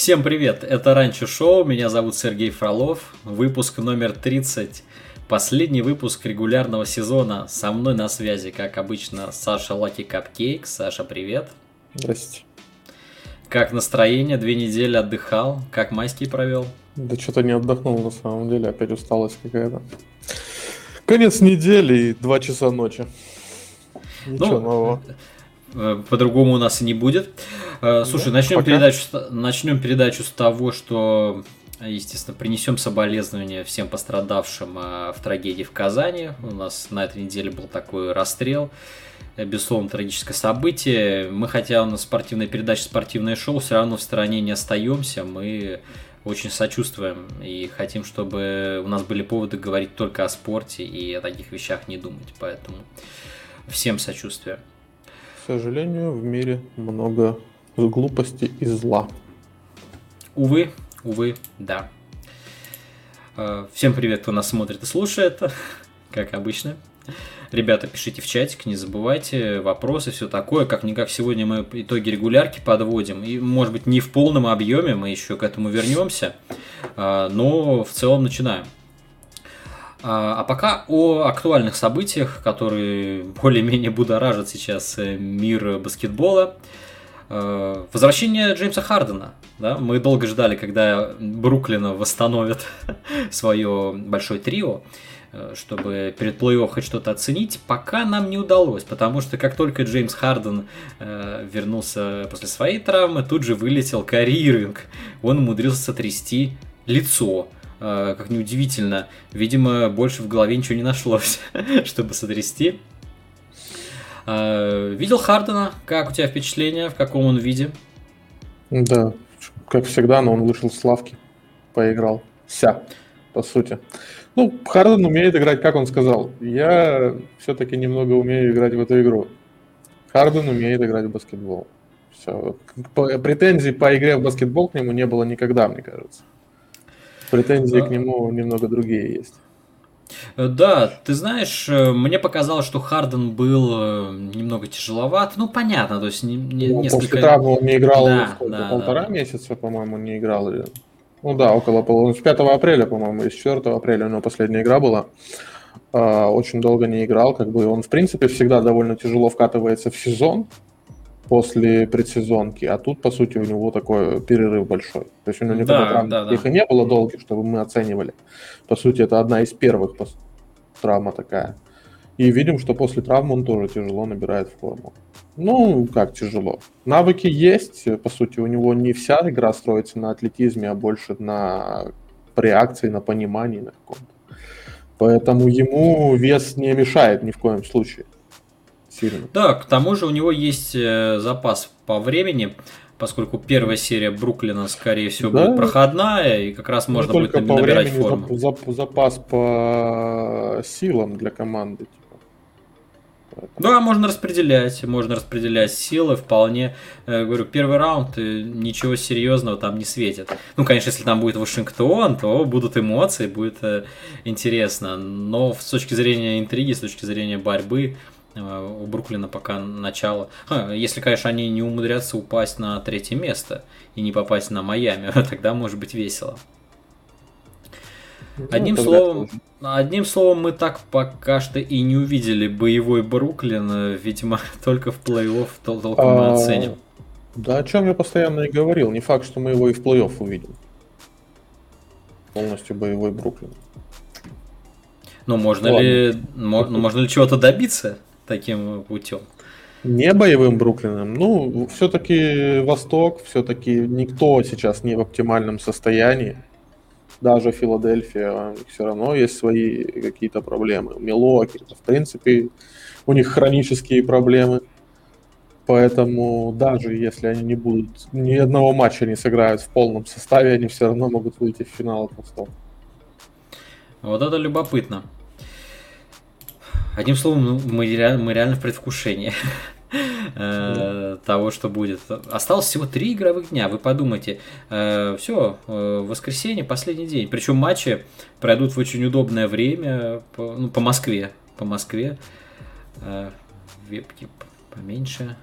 Всем привет, это Ранчо Шоу, меня зовут Сергей Фролов, выпуск номер 30, последний выпуск регулярного сезона, со мной на связи, как обычно, Саша Лаки Капкейк, Саша, привет. Здрасте. Как настроение, две недели отдыхал, как майский провел? Да что-то не отдохнул на самом деле, опять усталость какая-то. Конец недели и два часа ночи. Ничего ну, нового. Э, по-другому у нас и не будет. Э, слушай, ну, начнем передачу, начнем передачу с того, что, естественно, принесем соболезнования всем пострадавшим э, в трагедии в Казани. У нас на этой неделе был такой расстрел. Безусловно, трагическое событие. Мы, хотя у нас спортивная передача, спортивное шоу, все равно в стороне не остаемся. Мы очень сочувствуем и хотим, чтобы у нас были поводы говорить только о спорте и о таких вещах не думать. Поэтому всем сочувствия сожалению, в мире много глупости и зла. Увы, увы, да. Э, всем привет, кто нас смотрит и слушает, как обычно. Ребята, пишите в чатик, не забывайте, вопросы, все такое. Как-никак сегодня мы итоги регулярки подводим. И, может быть, не в полном объеме, мы еще к этому вернемся. Э, но в целом начинаем. А, а пока о актуальных событиях, которые более-менее будоражат сейчас э, мир баскетбола. Э, возвращение Джеймса Хардена. Да? Мы долго ждали, когда Бруклина восстановит свое большое трио, э, чтобы перед плей-офф хоть что-то оценить. Пока нам не удалось, потому что как только Джеймс Харден вернулся после своей травмы, тут же вылетел Карри Ирвинг. Он умудрился сотрясти лицо как неудивительно, видимо, больше в голове ничего не нашлось, чтобы сотрясти. А, видел Хардена? Как у тебя впечатление? В каком он виде? Да, как всегда, но он вышел с лавки, поиграл. Вся, по сути. Ну, Харден умеет играть, как он сказал. Я все-таки немного умею играть в эту игру. Харден умеет играть в баскетбол. Все. Претензий по игре в баскетбол к нему не было никогда, мне кажется. Претензии к нему немного другие есть. Э, да, ты знаешь, э, мне показалось, что Харден был э, немного тяжеловат. Ну, понятно, то есть не, не, ну, несколько... После травмы он не играл да, сколько, да, полтора да. месяца, по-моему, не играл. Ну да, около половины. С 5 апреля, по-моему, или с 4 апреля у него последняя игра была. А, очень долго не играл, как бы он, в принципе, всегда довольно тяжело вкатывается в сезон после предсезонки, а тут, по сути, у него такой перерыв большой. То есть у него никогда да, травм да, да. и не было долгих, чтобы мы оценивали. По сути, это одна из первых травма такая. И видим, что после травмы он тоже тяжело набирает форму. Ну, как тяжело. Навыки есть, по сути, у него не вся игра строится на атлетизме, а больше на реакции, на понимании на каком-то. Поэтому ему вес не мешает ни в коем случае сильно. Да, к тому же у него есть э, запас по времени, поскольку первая серия Бруклина, скорее всего, да? будет проходная, и как раз ну, можно будет набирать времени, форму. Зап, запас по силам для команды. Типа. Да, можно распределять, можно распределять силы вполне. Э, говорю, первый раунд э, ничего серьезного там не светит. Ну, конечно, если там будет Вашингтон, то будут эмоции, будет интересно. Но с точки зрения интриги, с точки зрения борьбы, Э, у Бруклина пока начало. Если, конечно, они не умудрятся упасть на третье место и не попасть на Майами, тогда может быть весело. Ну, одним словом, одним словом, мы так пока что и не увидели боевой Бруклин, э, видимо, только в плей-офф толком мы а, оценим. Да, о чем я постоянно и говорил. Не факт, что мы его и в плей-офф увидим. Полностью боевой Бруклин. Ну, можно Ладно. ли, можно, можно ли чего-то добиться? Таким путем? Не боевым Бруклином. Ну, все-таки Восток, все-таки никто сейчас не в оптимальном состоянии. Даже Филадельфия, все равно есть свои какие-то проблемы. Милоки, в принципе, у них хронические проблемы. Поэтому даже если они не будут, ни одного матча не сыграют в полном составе, они все равно могут выйти в финал от Востока. Вот это любопытно. Одним словом, ну, мы, реально, мы реально в предвкушении э, того, что будет. Осталось всего три игровых дня. Вы подумайте, э, все, э, воскресенье, последний день. Причем матчи пройдут в очень удобное время по, ну, по Москве. По Москве. Вебки поменьше.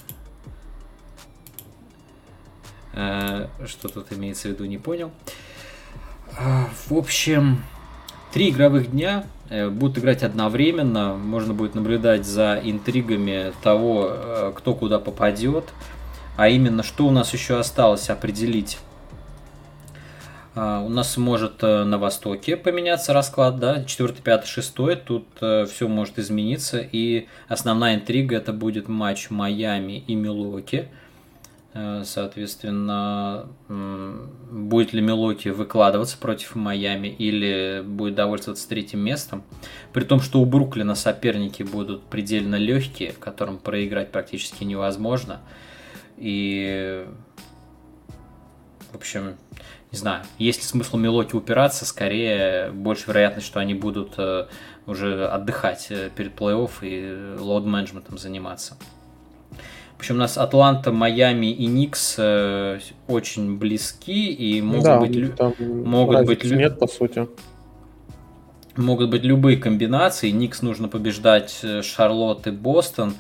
Что тут имеется в виду, не понял. В общем, три игровых дня будут играть одновременно. Можно будет наблюдать за интригами того, кто куда попадет. А именно, что у нас еще осталось определить а, у нас может э, на востоке поменяться расклад, да, 4, 5, 6, тут э, все может измениться, и основная интрига это будет матч Майами и Милоки. Э, соответственно, будет ли Милоки выкладываться против Майами или будет довольствоваться третьим местом. При том, что у Бруклина соперники будут предельно легкие, которым проиграть практически невозможно. И, в общем, не знаю, есть ли смысл Мелоки упираться, скорее больше вероятность, что они будут э, уже отдыхать э, перед плей-офф и лоуд-менеджментом заниматься. Общем, у нас Атланта, Майами и Никс э, очень близки и могут да, быть, там могут быть нет по сути. Могут быть любые комбинации. Никс нужно побеждать Шарлотт и Бостон.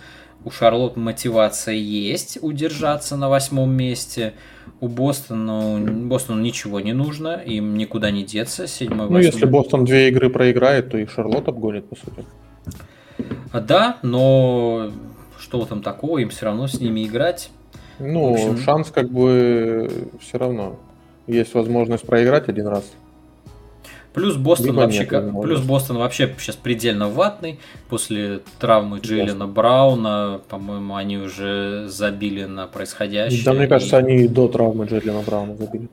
У Шарлотт мотивация есть удержаться на восьмом месте у Бостона, Бостону ничего не нужно, им никуда не деться. Седьмой, ну, если Бостон две игры проиграет, то и Шарлотт обгонит, по сути. А, да, но что там такого, им все равно с ними играть. Ну, общем... шанс как бы все равно. Есть возможность проиграть один раз. Плюс Бостон Либо вообще, нет, плюс Бостон вообще сейчас предельно ватный. После травмы Джейлена Брауна, по-моему, они уже забили на происходящее. Да, мне кажется, и... они до травмы Джиллина Брауна забили.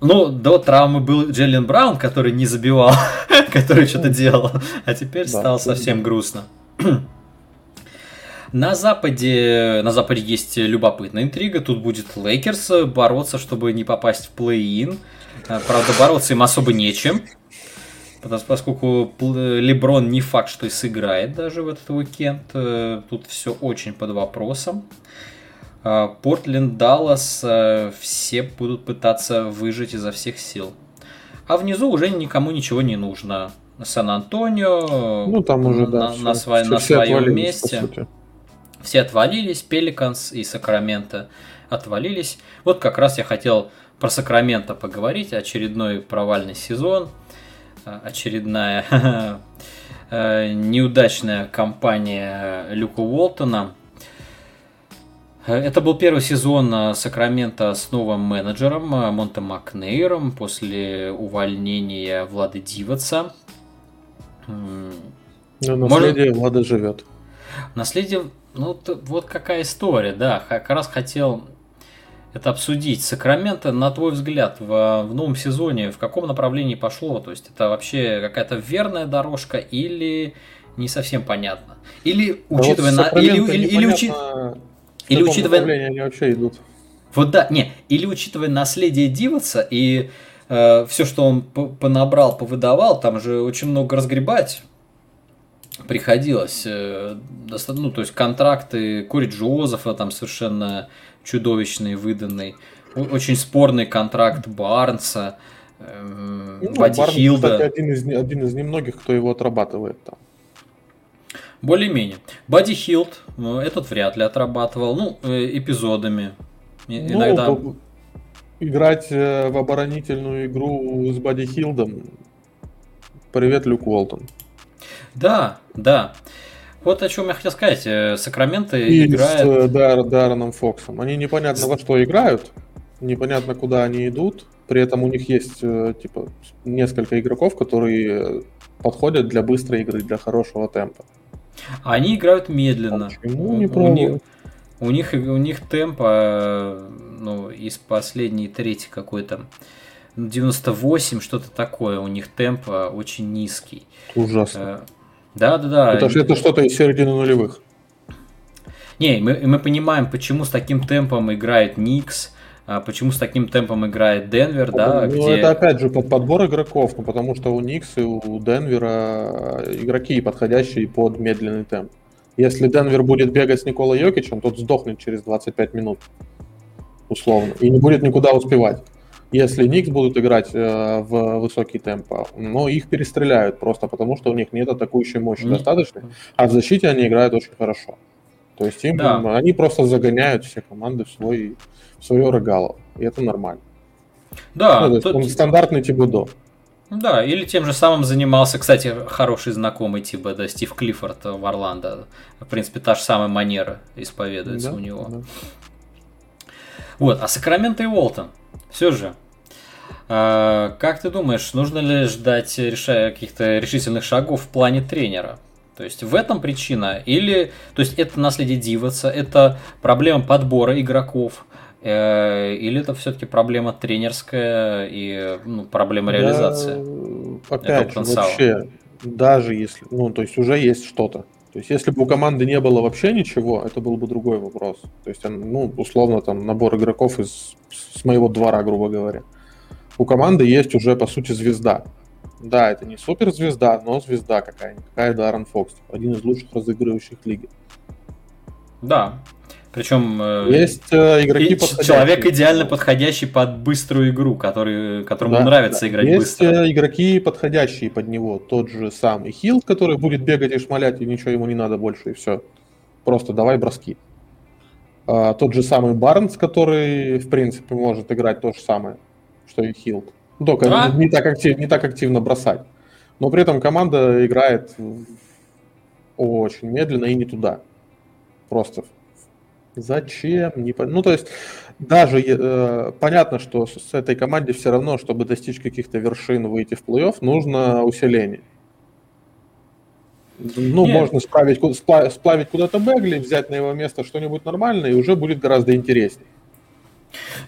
Ну, до травмы был Джейлен Браун, который не забивал, который что-то делал, а теперь стало совсем грустно. На Западе, на Западе есть любопытная интрига. Тут будет Лейкерс бороться, чтобы не попасть в плей-ин. Правда, бороться им особо нечем поскольку Леброн не факт, что и сыграет даже в этот уикенд. Э, тут все очень под вопросом. Портленд, Даллас, э, все будут пытаться выжить изо всех сил. А внизу уже никому ничего не нужно. Сан-Антонио ну, там уже, да, на, все, на, сво... все, на все своем месте. Все отвалились, Пеликанс и Сакраменто отвалились. Вот как раз я хотел про Сакраменто поговорить. Очередной провальный сезон – очередная э, неудачная кампания Люка Уолтона. Это был первый сезон Сакрамента с новым менеджером Монте Макнейром после увольнения Влады Диваца. Но наследие Может... Влада живет. Наследие, ну вот какая история, да, как раз хотел это обсудить. Сакраменто, на твой взгляд, в, в новом сезоне в каком направлении пошло? То есть это вообще какая-то верная дорожка или не совсем понятно? Или учитывая а вот на... Или, или, или, учи... или учитывая... они вообще идут. Вот да, не, или учитывая наследие Диваса и э, все, что он понабрал, повыдавал, там же очень много разгребать приходилось. Э, ну, то есть контракты Кори Джозефа там совершенно чудовищный выданный. Очень спорный контракт Барнса, эм, ну, Бадди Барнс, Хилда. Кстати, один из, один из немногих, кто его отрабатывает там. Более-менее. Бадди Хилд, ну, этот вряд ли отрабатывал, ну, э, эпизодами. Ну, Иногда... Играть э, в оборонительную игру с Бадди Хилдом. Привет, Люк Уолтон. Да, да. Вот о чем я хотел сказать. Э, Сакраменто и играет... с э, Дар, Дарреном Фоксом. Они непонятно во что играют, непонятно куда они идут. При этом у них есть э, типа несколько игроков, которые подходят для быстрой игры, для хорошего темпа. Они играют медленно. Почему не у, них, у них у них темп ну, из последней трети какой-то 98, что-то такое. У них темп очень низкий. Ужасно. Да, да, да. Это, это что-то из середины нулевых. Не, мы, мы понимаем, почему с таким темпом играет Никс, а почему с таким темпом играет Денвер, да? Ну, где... это опять же под подбор игроков, ну, потому что у Никс и у Денвера игроки, подходящие под медленный темп. Если Денвер будет бегать с Николой Йокичем, тот сдохнет через 25 минут, условно, и не будет никуда успевать. Если Никс будут играть э, в высокий темп, но их перестреляют просто потому, что у них нет атакующей мощи mm-hmm. достаточно, а в защите они играют очень хорошо. То есть им, да. они просто загоняют все команды в, свой, в свое рогало. И это нормально. Да. Ну, то он стандартный Тибудо. Да, или тем же самым занимался, кстати, хороший знакомый типа, да, Стив Клиффорд в Орландо. В принципе, та же самая манера исповедуется да, у него. Да. Вот, а Сакраменто и Уолтон. Все же. А, как ты думаешь, нужно ли ждать решая каких-то решительных шагов в плане тренера? То есть в этом причина? Или, то есть это наследие Диваса, это проблема подбора игроков, э, или это все-таки проблема тренерская и ну, проблема реализации? Да, опять же, вообще, даже если, ну, то есть уже есть что-то. То есть, если бы у команды не было вообще ничего, это был бы другой вопрос. То есть, ну, условно, там, набор игроков из, с моего двора, грубо говоря. У команды есть уже, по сути, звезда. Да, это не суперзвезда, но звезда какая-нибудь. Какая Даррен Фокс, один из лучших разыгрывающих лиги. Да, причем э, есть э, игроки подходящие. Человек идеально подходящий под быструю игру, который, которому да, нравится да. играть есть быстро. Есть игроки подходящие под него. Тот же самый Хилд, который будет бегать и шмалять, и ничего ему не надо больше, и все. Просто давай броски. А, тот же самый Барнс, который, в принципе, может играть то же самое, что и Хилд. Только а? не, так актив, не так активно бросать. Но при этом команда играет очень медленно и не туда. Просто Зачем? Не пон... Ну, то есть, даже э, понятно, что с этой команде все равно, чтобы достичь каких-то вершин, выйти в плей-офф, нужно усиление. Ну, Нет. можно справить, сплавить куда-то Бегли, взять на его место что-нибудь нормальное, и уже будет гораздо интереснее.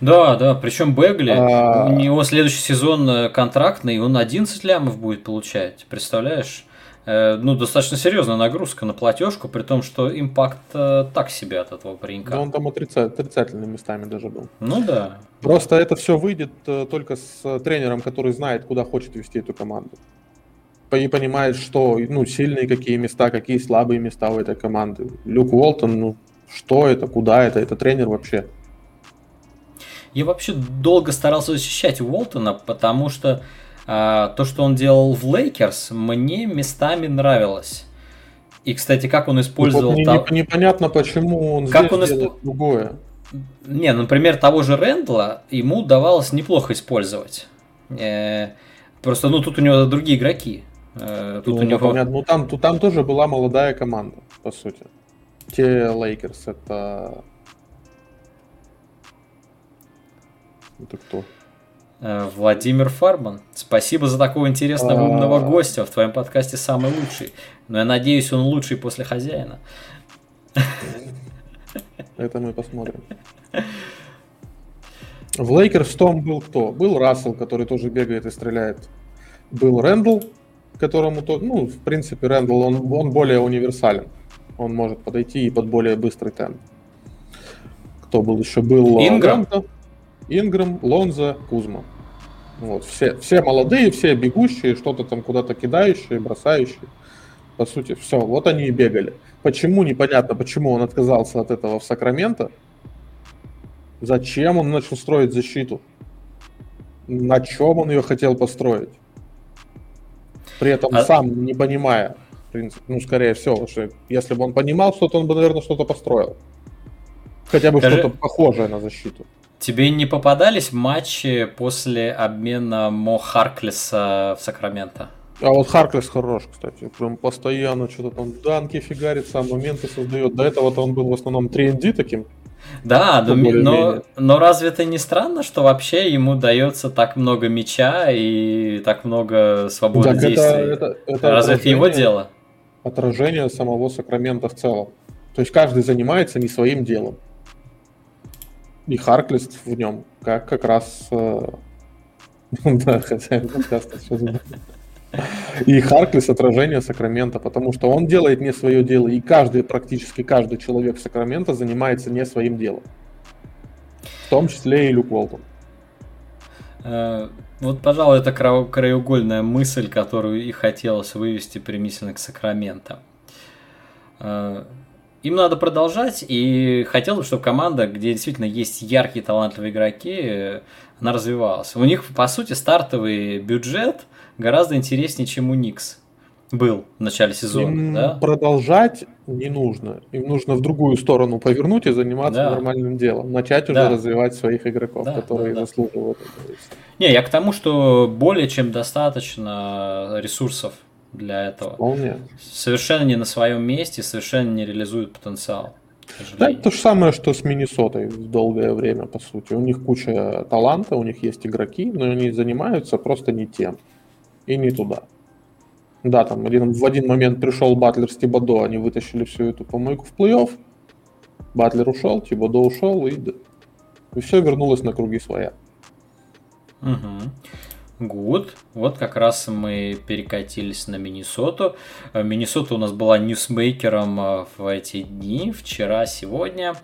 Да, да, причем Бегли, а... у него следующий сезон э, контрактный, он 11 лямов будет получать, представляешь? Э, ну, достаточно серьезная нагрузка на платежку, при том, что импакт э, так себе от этого паренька. Да он там отрица... отрицательными местами даже был. Ну да. Просто это все выйдет э, только с тренером, который знает, куда хочет вести эту команду. И понимает, что ну, сильные какие места, какие слабые места у этой команды. Люк Уолтон, ну, что это, куда это, это тренер вообще. Я вообще долго старался защищать Уолтона, потому что а, то, что он делал в Лейкерс, мне местами нравилось. И, кстати, как он использовал... Ну, не, непонятно, почему он как здесь он делает исп... другое. Не, например, того же Рэндла ему удавалось неплохо использовать. Э, просто, ну, тут у него другие игроки. Э, тут ну, у него... понятно. Ну, там, тут, там тоже была молодая команда, по сути. Те Лейкерс, это... Это кто? Э, Владимир Фарман, спасибо за такого интересного умного гостя. В твоем подкасте самый лучший. Но я надеюсь, он лучший после хозяина. Это мы посмотрим. В Лейкерс том был кто? Был Рассел, который тоже бегает и стреляет. Был Рэндл, которому то, ну, в принципе, Рэндл, он, он более универсален. Он может подойти и под более быстрый темп. Кто был еще? Был Инграм. Ранто. Инграм, Лонза, Кузма. Вот, все, все молодые, все бегущие, что-то там куда-то кидающие, бросающие. По сути, все, вот они и бегали. Почему, непонятно, почему он отказался от этого в Сакраменто. Зачем он начал строить защиту? На чем он ее хотел построить? При этом а... сам не понимая, в принципе, ну, скорее всего, что если бы он понимал что-то, он бы, наверное, что-то построил. Хотя бы Скажи... что-то похожее на защиту. Тебе не попадались матчи после обмена Мо Харклиса в Сакраменто? А вот Харклис хорош, кстати. Прям постоянно что-то там данки фигарит, сам моменты создает. До этого-то он был в основном 3 таким. Да, но, но, но разве это не странно, что вообще ему дается так много мяча и так много свободы так действий? Это, это, это разве это его дело? Отражение самого Сакрамента в целом. То есть каждый занимается не своим делом и Харклист в нем, как как раз... Э, да, подкаста сейчас и Харклис отражение Сакрамента, потому что он делает не свое дело, и каждый, практически каждый человек Сакрамента занимается не своим делом. В том числе и Люк Уолтон. Э, вот, пожалуй, это краеугольная мысль, которую и хотелось вывести примительно к Сакраменто. Им надо продолжать, и хотелось бы, чтобы команда, где действительно есть яркие, талантливые игроки, она развивалась. У них, по сути, стартовый бюджет гораздо интереснее, чем у Никс. Был в начале сезона, Им да? продолжать не нужно. Им нужно в другую сторону повернуть и заниматься Да. нормальным делом. Начать уже Да. развивать своих игроков, Да, которые да, да. заслуживают этого. Не, я к тому, что более чем достаточно ресурсов для этого. Вполне. Совершенно не на своем месте, совершенно не реализуют потенциал. Да, это то же самое, что с Миннесотой в долгое время, по сути. У них куча таланта, у них есть игроки, но они занимаются просто не тем. И не туда. Да, там один, в один момент пришел Батлер с Тибодо, они вытащили всю эту помойку в плей-офф. Батлер ушел, Тибодо ушел, и, и все вернулось на круги своя. Угу. Good. Вот как раз мы перекатились на Миннесоту. Э, Миннесота у нас была ньюсмейкером э, в эти дни, вчера, сегодня.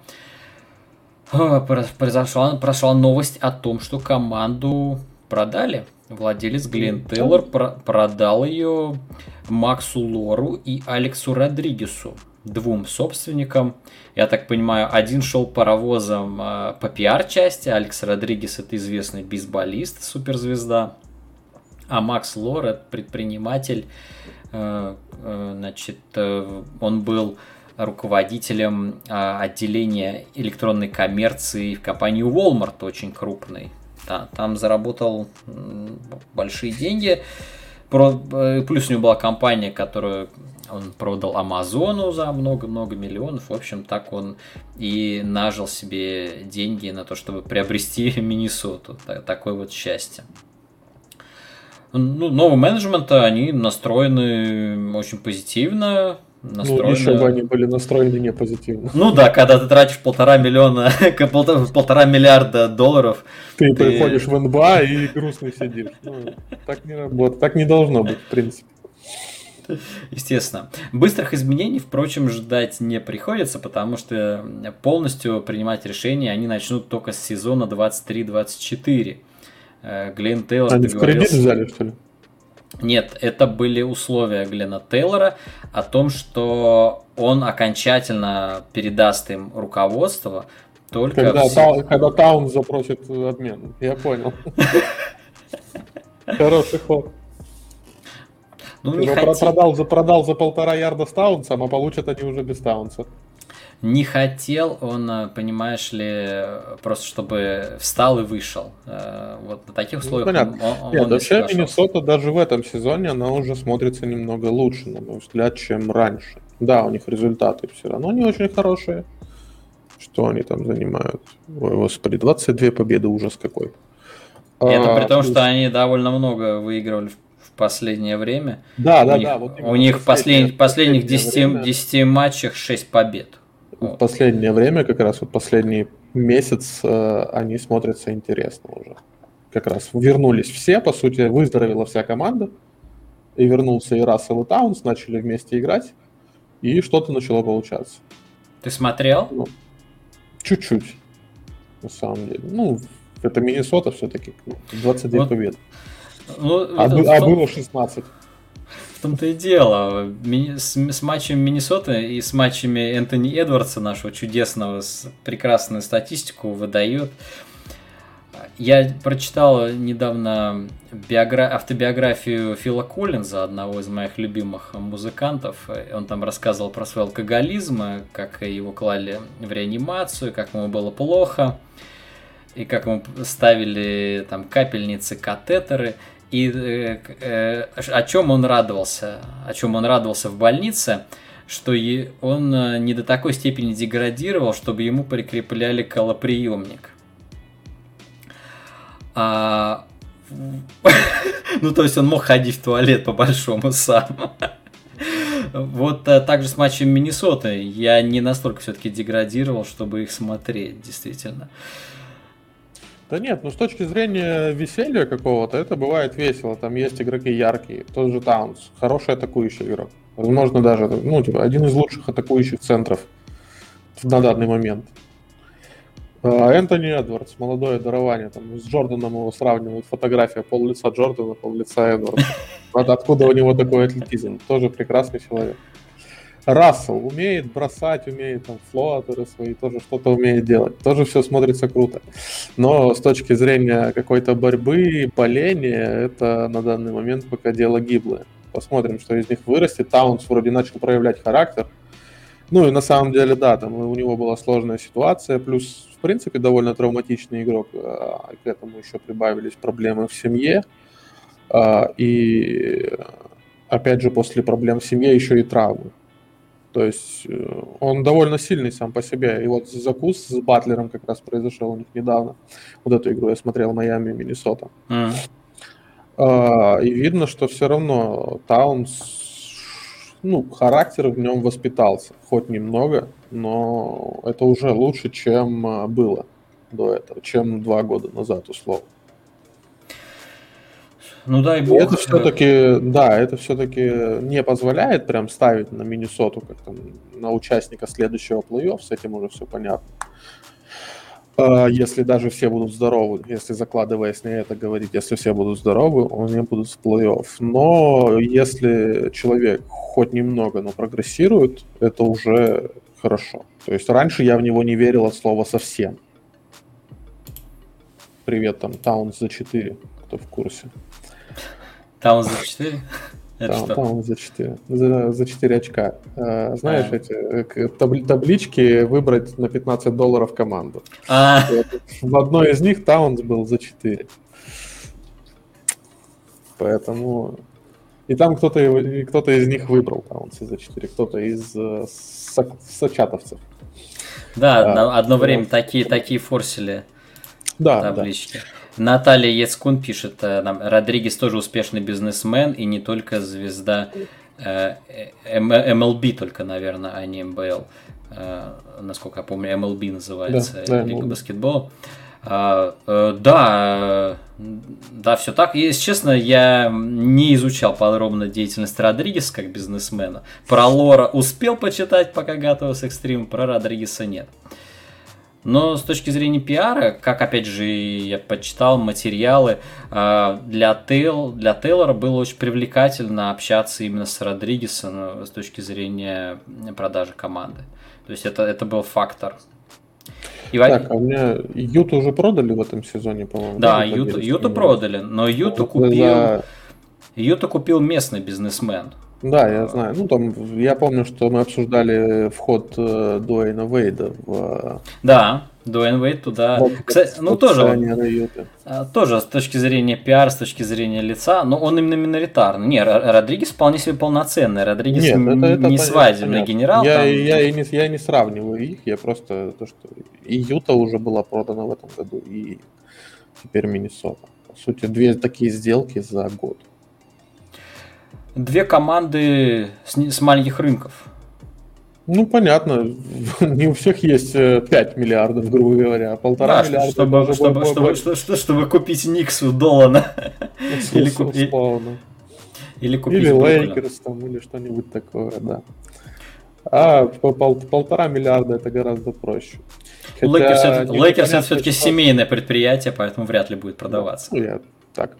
Э, про- Произошла, прошла новость о том, что команду продали. Владелец Глен. Тейлор про- продал ее Марку Лори и Алексу Родригесу, двум собственникам. Я так понимаю, один шел паровозом по пиар-части, Алекс Родригес это известный бейсболист, суперзвезда, а Макс Лор это предприниматель, э, э, значит, э, он был руководителем э, отделения электронной коммерции в компании Walmart, очень крупной. Да, там заработал большие деньги. Плюс у него была компания, которую он продал Амазону за много-много миллионов. В общем, так он и нажил себе деньги на то, чтобы приобрести Миннесоту. Та- Такое вот счастье. Ну, новый менеджмент, они настроены очень позитивно. Ну, Настроены... еще бы они были настроены не позитивно. Ну да, когда ты тратишь полтора миллиона, полтора, полтора миллиарда долларов, Ты, Ты- приходишь в НБА и грустный сидишь. Ну, так не работает, так не должно быть, в принципе. естественно. Быстрых изменений, впрочем, ждать не приходится, потому что полностью принимать решения они начнут только с сезона 23-24. Э, Глен Тейлор Они в кредит взяли, что ли? Нет, это были условия Глена Тейлора о том, что он окончательно передаст им руководство только Когда, в Та- когда Таун запросит обмен. Я понял. Хороший ход. Ну, не Его продал, за, продал за полтора ярда с Таунсом, а получат они уже без Таунса. Не хотел он, э, понимаешь ли, просто чтобы встал и вышел. Э, Вот на таких Ну, условиях понятно. он, он Нет, не вообще соглашался. Миннесота даже в этом сезоне, она уже смотрится немного лучше, на мой взгляд, чем раньше. Да, у них результаты все равно не очень хорошие. Что они там занимают? Ой, господи, 22 победы, ужас какой. Это А, при том, что они довольно много выигрывали в, последнее время. Да, да, у них, да. вот у них в последних, последних 10, последнее время- 10 матчах 6 побед. В последнее время, как раз вот последний месяц, э, они смотрятся интересно уже. Как раз вернулись все, по сути, выздоровела вся команда. И вернулся и Рассел, и Таунс, начали вместе играть. И что-то начало получаться. Ты смотрел? Чуть-чуть, на самом деле. Ну, это Миннесота все-таки. 22 Вот победы. Ну, А, это а было 16. Том-то и дело. С, с матчем Миннесоты и с матчами Энтони Эдвардса, нашего чудесного, с прекрасную статистику выдает. Я прочитал недавно биогра- автобиографию Фила Коллинза, одного из моих любимых музыкантов. Он там рассказывал про свой алкоголизм, как его клали в реанимацию, как ему было плохо, и как ему ставили там капельницы, катетеры. И э, э, о чем он радовался? О чем он радовался в больнице? Что он э, не до такой степени деградировал, чтобы ему прикрепляли колоприемник. А, ну, то есть он мог ходить в туалет по-большому сам. Вот э, также с матчем Миннесоты я не настолько все-таки деградировал, чтобы их смотреть, действительно. Да нет, ну с точки зрения веселья какого-то, это бывает весело. Там есть игроки яркие. Тот же Таунс. Хороший атакующий игрок. Возможно, даже, ну, типа, один из лучших атакующих центров на данный момент. А, Энтони Эдвардс, молодое дарование. Там с Джорданом его сравнивают. Фотография пол лица Джордана, пол лица Эдвардса. Откуда у него такой атлетизм. Тоже прекрасный человек. Рассел умеет бросать, умеет там флоатеры свои, тоже что-то умеет делать. Тоже все смотрится круто. Но с точки зрения какой-то борьбы, поления, это на данный момент пока дело гиблое. Посмотрим, что из них вырастет. Таунс вроде начал проявлять характер. Ну и на самом деле, да, там у него была сложная ситуация, плюс, в принципе, довольно травматичный игрок. А, к этому еще прибавились проблемы в семье. А, и опять же, после проблем в семье еще и травмы. То есть э, он довольно сильный сам по себе. И вот закус с Батлером как раз произошел у них недавно. Вот эту игру я смотрел Майами, Миннесота. Mm. А, и видно, что все равно Таунс, ну, характер в нем воспитался. Хоть немного, но это уже лучше, чем а, было до этого, чем два года назад, условно. Ну дай бог. Это все-таки, да, это все-таки не позволяет прям ставить на Миннесоту как там на участника следующего плей-офф, с этим уже все понятно. А, если даже все будут здоровы, если закладываясь на это говорить, если все будут здоровы, они будут в плей-офф. Но если человек хоть немного, но прогрессирует, это уже хорошо. То есть раньше я в него не верил от слова совсем. Привет, там, Таунс за 4, кто в курсе. Там за 4? Это там, там за 4. За, за 4 очка. А, знаешь, а. эти э, табли, таблички выбрать на 15 долларов команду. А. В одной из них Таунс был за 4. Поэтому... И там кто-то кто из них выбрал Таунса за 4, кто-то из э, сочатовцев. Да, а, одно время такие, такие форсили да, таблички. Да. Наталья Ецкун пишет э, нам, Родригес тоже успешный бизнесмен и не только звезда э, MLB только, наверное, а не МБЛ. Э, насколько я помню, MLB называется, да, Лига да, баскетбола. А, э, да, да, все так. Если честно, я не изучал подробно деятельность Родригеса как бизнесмена. Про Лора успел почитать, пока готовился к стриму, про Родригеса нет. Э, но с точки зрения пиара, как опять же я почитал материалы, а, для, Тейл, для Тейлора было очень привлекательно общаться именно с Родригесом ну, с точки зрения продажи команды. То есть это, это был фактор. И так, а у меня Юту уже продали в этом сезоне, по-моему. Да, да Юту, Юту продали, но Юту купил, за... Юту купил местный бизнесмен. Да, я знаю. Ну, там, я помню, что мы обсуждали вход э, Дуэйна Вейда в... Да, Дуэйн Вейд туда... Вот, Кстати, ну, тоже, а, тоже с точки зрения пиар, с точки зрения лица, но он именно миноритарный. Не, Родригес вполне себе полноценный. Родригес Нет, это, это, не свадебный это генерал. Я, там... я, я, не, я не сравниваю их, я просто... То, что и Юта уже была продана в этом году, и теперь Миннесота. По сути, две такие сделки за год две команды с, с маленьких рынков. Ну, понятно. Не у всех есть 5 э, миллиардов, грубо говоря. Полтора да, миллиарда. Чтобы, чтобы, чтобы, чтобы, чтобы, чтобы, чтобы купить Никсу Долана. Или, купить, или купить Или Лейкерс там, или что-нибудь такое, да. А пол, полтора миллиарда это гораздо проще. Лейкерс это все-таки семейное предприятие, поэтому вряд ли будет продаваться. Ну, я так.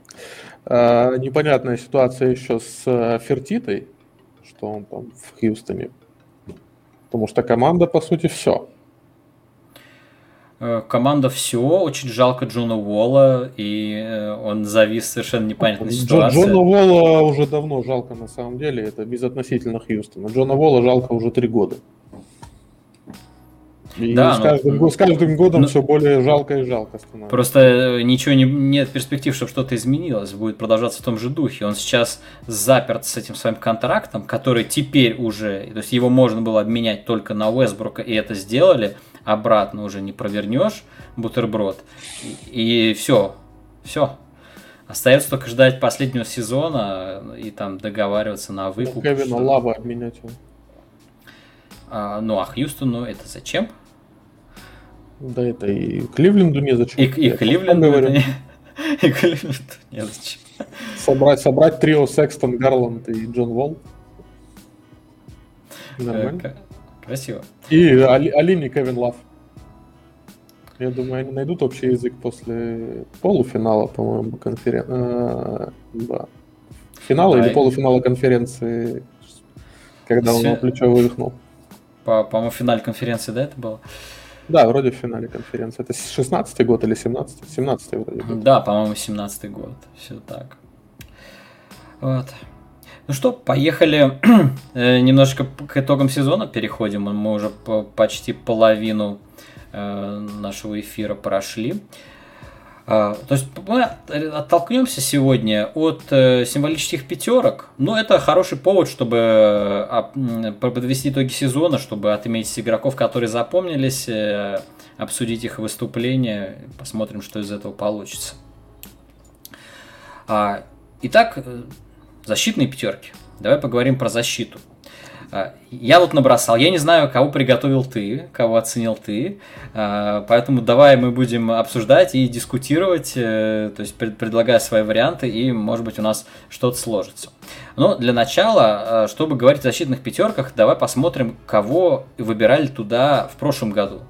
А, непонятная ситуация еще с э, Фертитой, что он там в Хьюстоне. Потому что команда, по сути, все. Э, команда все, очень жалко Джона Уолла, и э, он завис совершенно непонятной ситуации. Джона Уолла уже давно жалко на самом деле, это безотносительно Хьюстона. Джона Уолла жалко уже три года. И да, с, каждым, но, с каждым годом но, все более жалко и жалко становится. Просто э, ничего не, нет перспектив, чтобы что-то изменилось, будет продолжаться в том же духе. Он сейчас заперт с этим своим контрактом, который теперь уже, то есть его можно было обменять только на Уэсбрука, и это сделали, обратно уже не провернешь бутерброд. И, и все, все. Остается только ждать последнего сезона и там договариваться на выкуп. Кевина Лава обменять его. А, ну а Хьюстону это зачем? Да это и Кливленду незачем. И, и Кливленду говорю. И Кливленду незачем. Собрать, собрать трио Секстон, Гарланд и Джон Волл. Нормально. Красиво. И Али, Алини Кевин Лав. Я думаю, они найдут общий язык после полуфинала, по-моему, конференции. А, да. Финала да, или полуфинала конференции, когда он на плечо выдохнул. По- по-моему, в финале конференции, да, это было? Да, вроде в финале конференции. Это 16-й год или 17-й? 17-й вроде год. Да, по-моему, 17-й год. Все так. Вот. Ну что, поехали э, немножко к итогам сезона переходим. Мы уже почти половину э, нашего эфира прошли. А, то есть мы оттолкнемся сегодня от э, символических пятерок. Но это хороший повод, чтобы а, подвести итоги сезона, чтобы отметить игроков, которые запомнились, обсудить их выступления. Посмотрим, что из этого получится. А, итак, защитные пятерки. Давай поговорим про защиту. А, я тут набросал. Я не знаю, кого приготовил ты, кого оценил ты. А, поэтому давай мы будем обсуждать и дискутировать, э, то есть предлагая свои варианты, и, может быть, у нас что-то сложится. Но для начала, чтобы говорить о защитных пятерках, давай посмотрим, кого выбирали туда в прошлом году.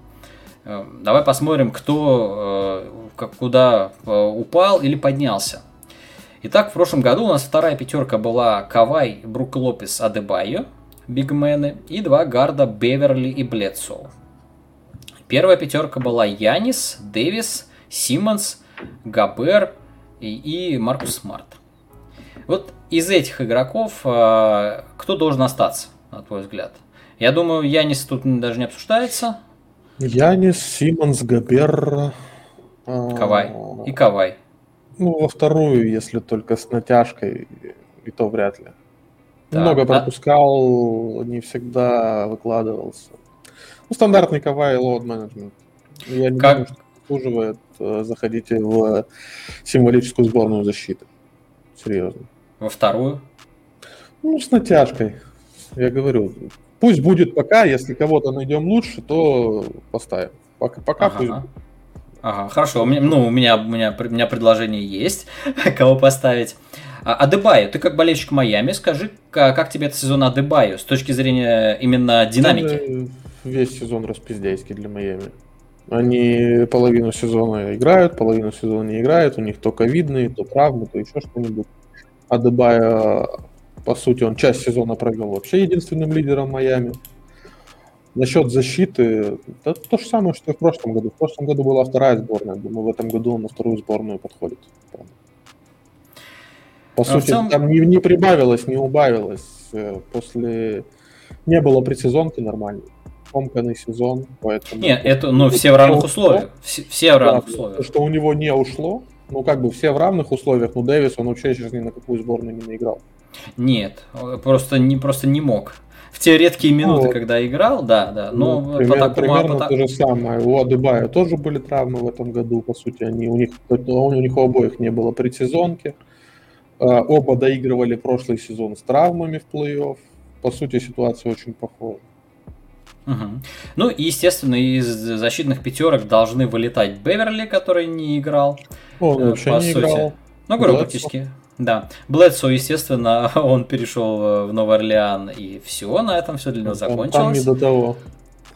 Э, давай посмотрим, кто э, куда упал или поднялся. Итак, в прошлом году у нас вторая пятерка была Кавай, Брук Лопес, Адебайо, бигмены, и два гарда Беверли и Бледсоу. Первая пятерка была Янис, Дэвис, Симмонс, Гобер и, и Маркус Смарт. Вот из этих игроков э, кто должен остаться, на твой взгляд? Я думаю, Янис тут даже не обсуждается. Янис, Симмонс, Гобер... Кавай. И Кавай. Ну, во вторую, если только с натяжкой, и то вряд ли. Так, Много а пропускал, не всегда выкладывался. Ну, стандартный Кавай load management. Я не как... думаю, что заслуживает э, заходить в символическую сборную защиты. Серьезно. Во вторую? Ну, с натяжкой. Я говорю, пусть будет пока, если кого-то найдем лучше, то поставим. Пока, пока ага. пусть Ага, хорошо. Ну, у меня, у меня, у меня предложение есть, кого поставить. А, Адебайо, ты как болельщик Майами, скажи, как, тебе этот сезон Адебайо с точки зрения именно динамики? Весь сезон распиздяйский для Майами. Они половину сезона играют, половину сезона не играют, у них то ковидные, то травмы, то еще что-нибудь. Адебайо, по сути, он часть сезона провел вообще единственным лидером Майами. Насчет защиты, это то же самое, что и в прошлом году. В прошлом году была вторая сборная, думаю, в этом году он на вторую сборную подходит. По а сути, целом... там не, не прибавилось, не убавилось. Э, после не было предсезонки нормальной. Комканный сезон, поэтому... Нет, это, ну, все в равных условиях. Все, все в равных да, условиях. Что у него не ушло, ну, как бы все в равных условиях, но Дэвис, он вообще сейчас ни на какую сборную не наиграл. Нет, просто не, просто не мог в те редкие минуты, ну, когда играл, да, да. Но ну, пример, по такому, примерно по... то же самое. У Адебая тоже были травмы в этом году, по сути, они у них у них у обоих не было предсезонки. Оба доигрывали прошлый сезон с травмами в плей-офф. По сути, ситуация очень похожа. Угу. Ну и, естественно, из защитных пятерок должны вылетать Беверли, который не играл. Он э, вообще не сути. играл. Ну, говорю, практически. Да. Бледсоу, естественно, он перешел э, в Новый Орлеан, и все, на этом все для него закончилось. Там не до того.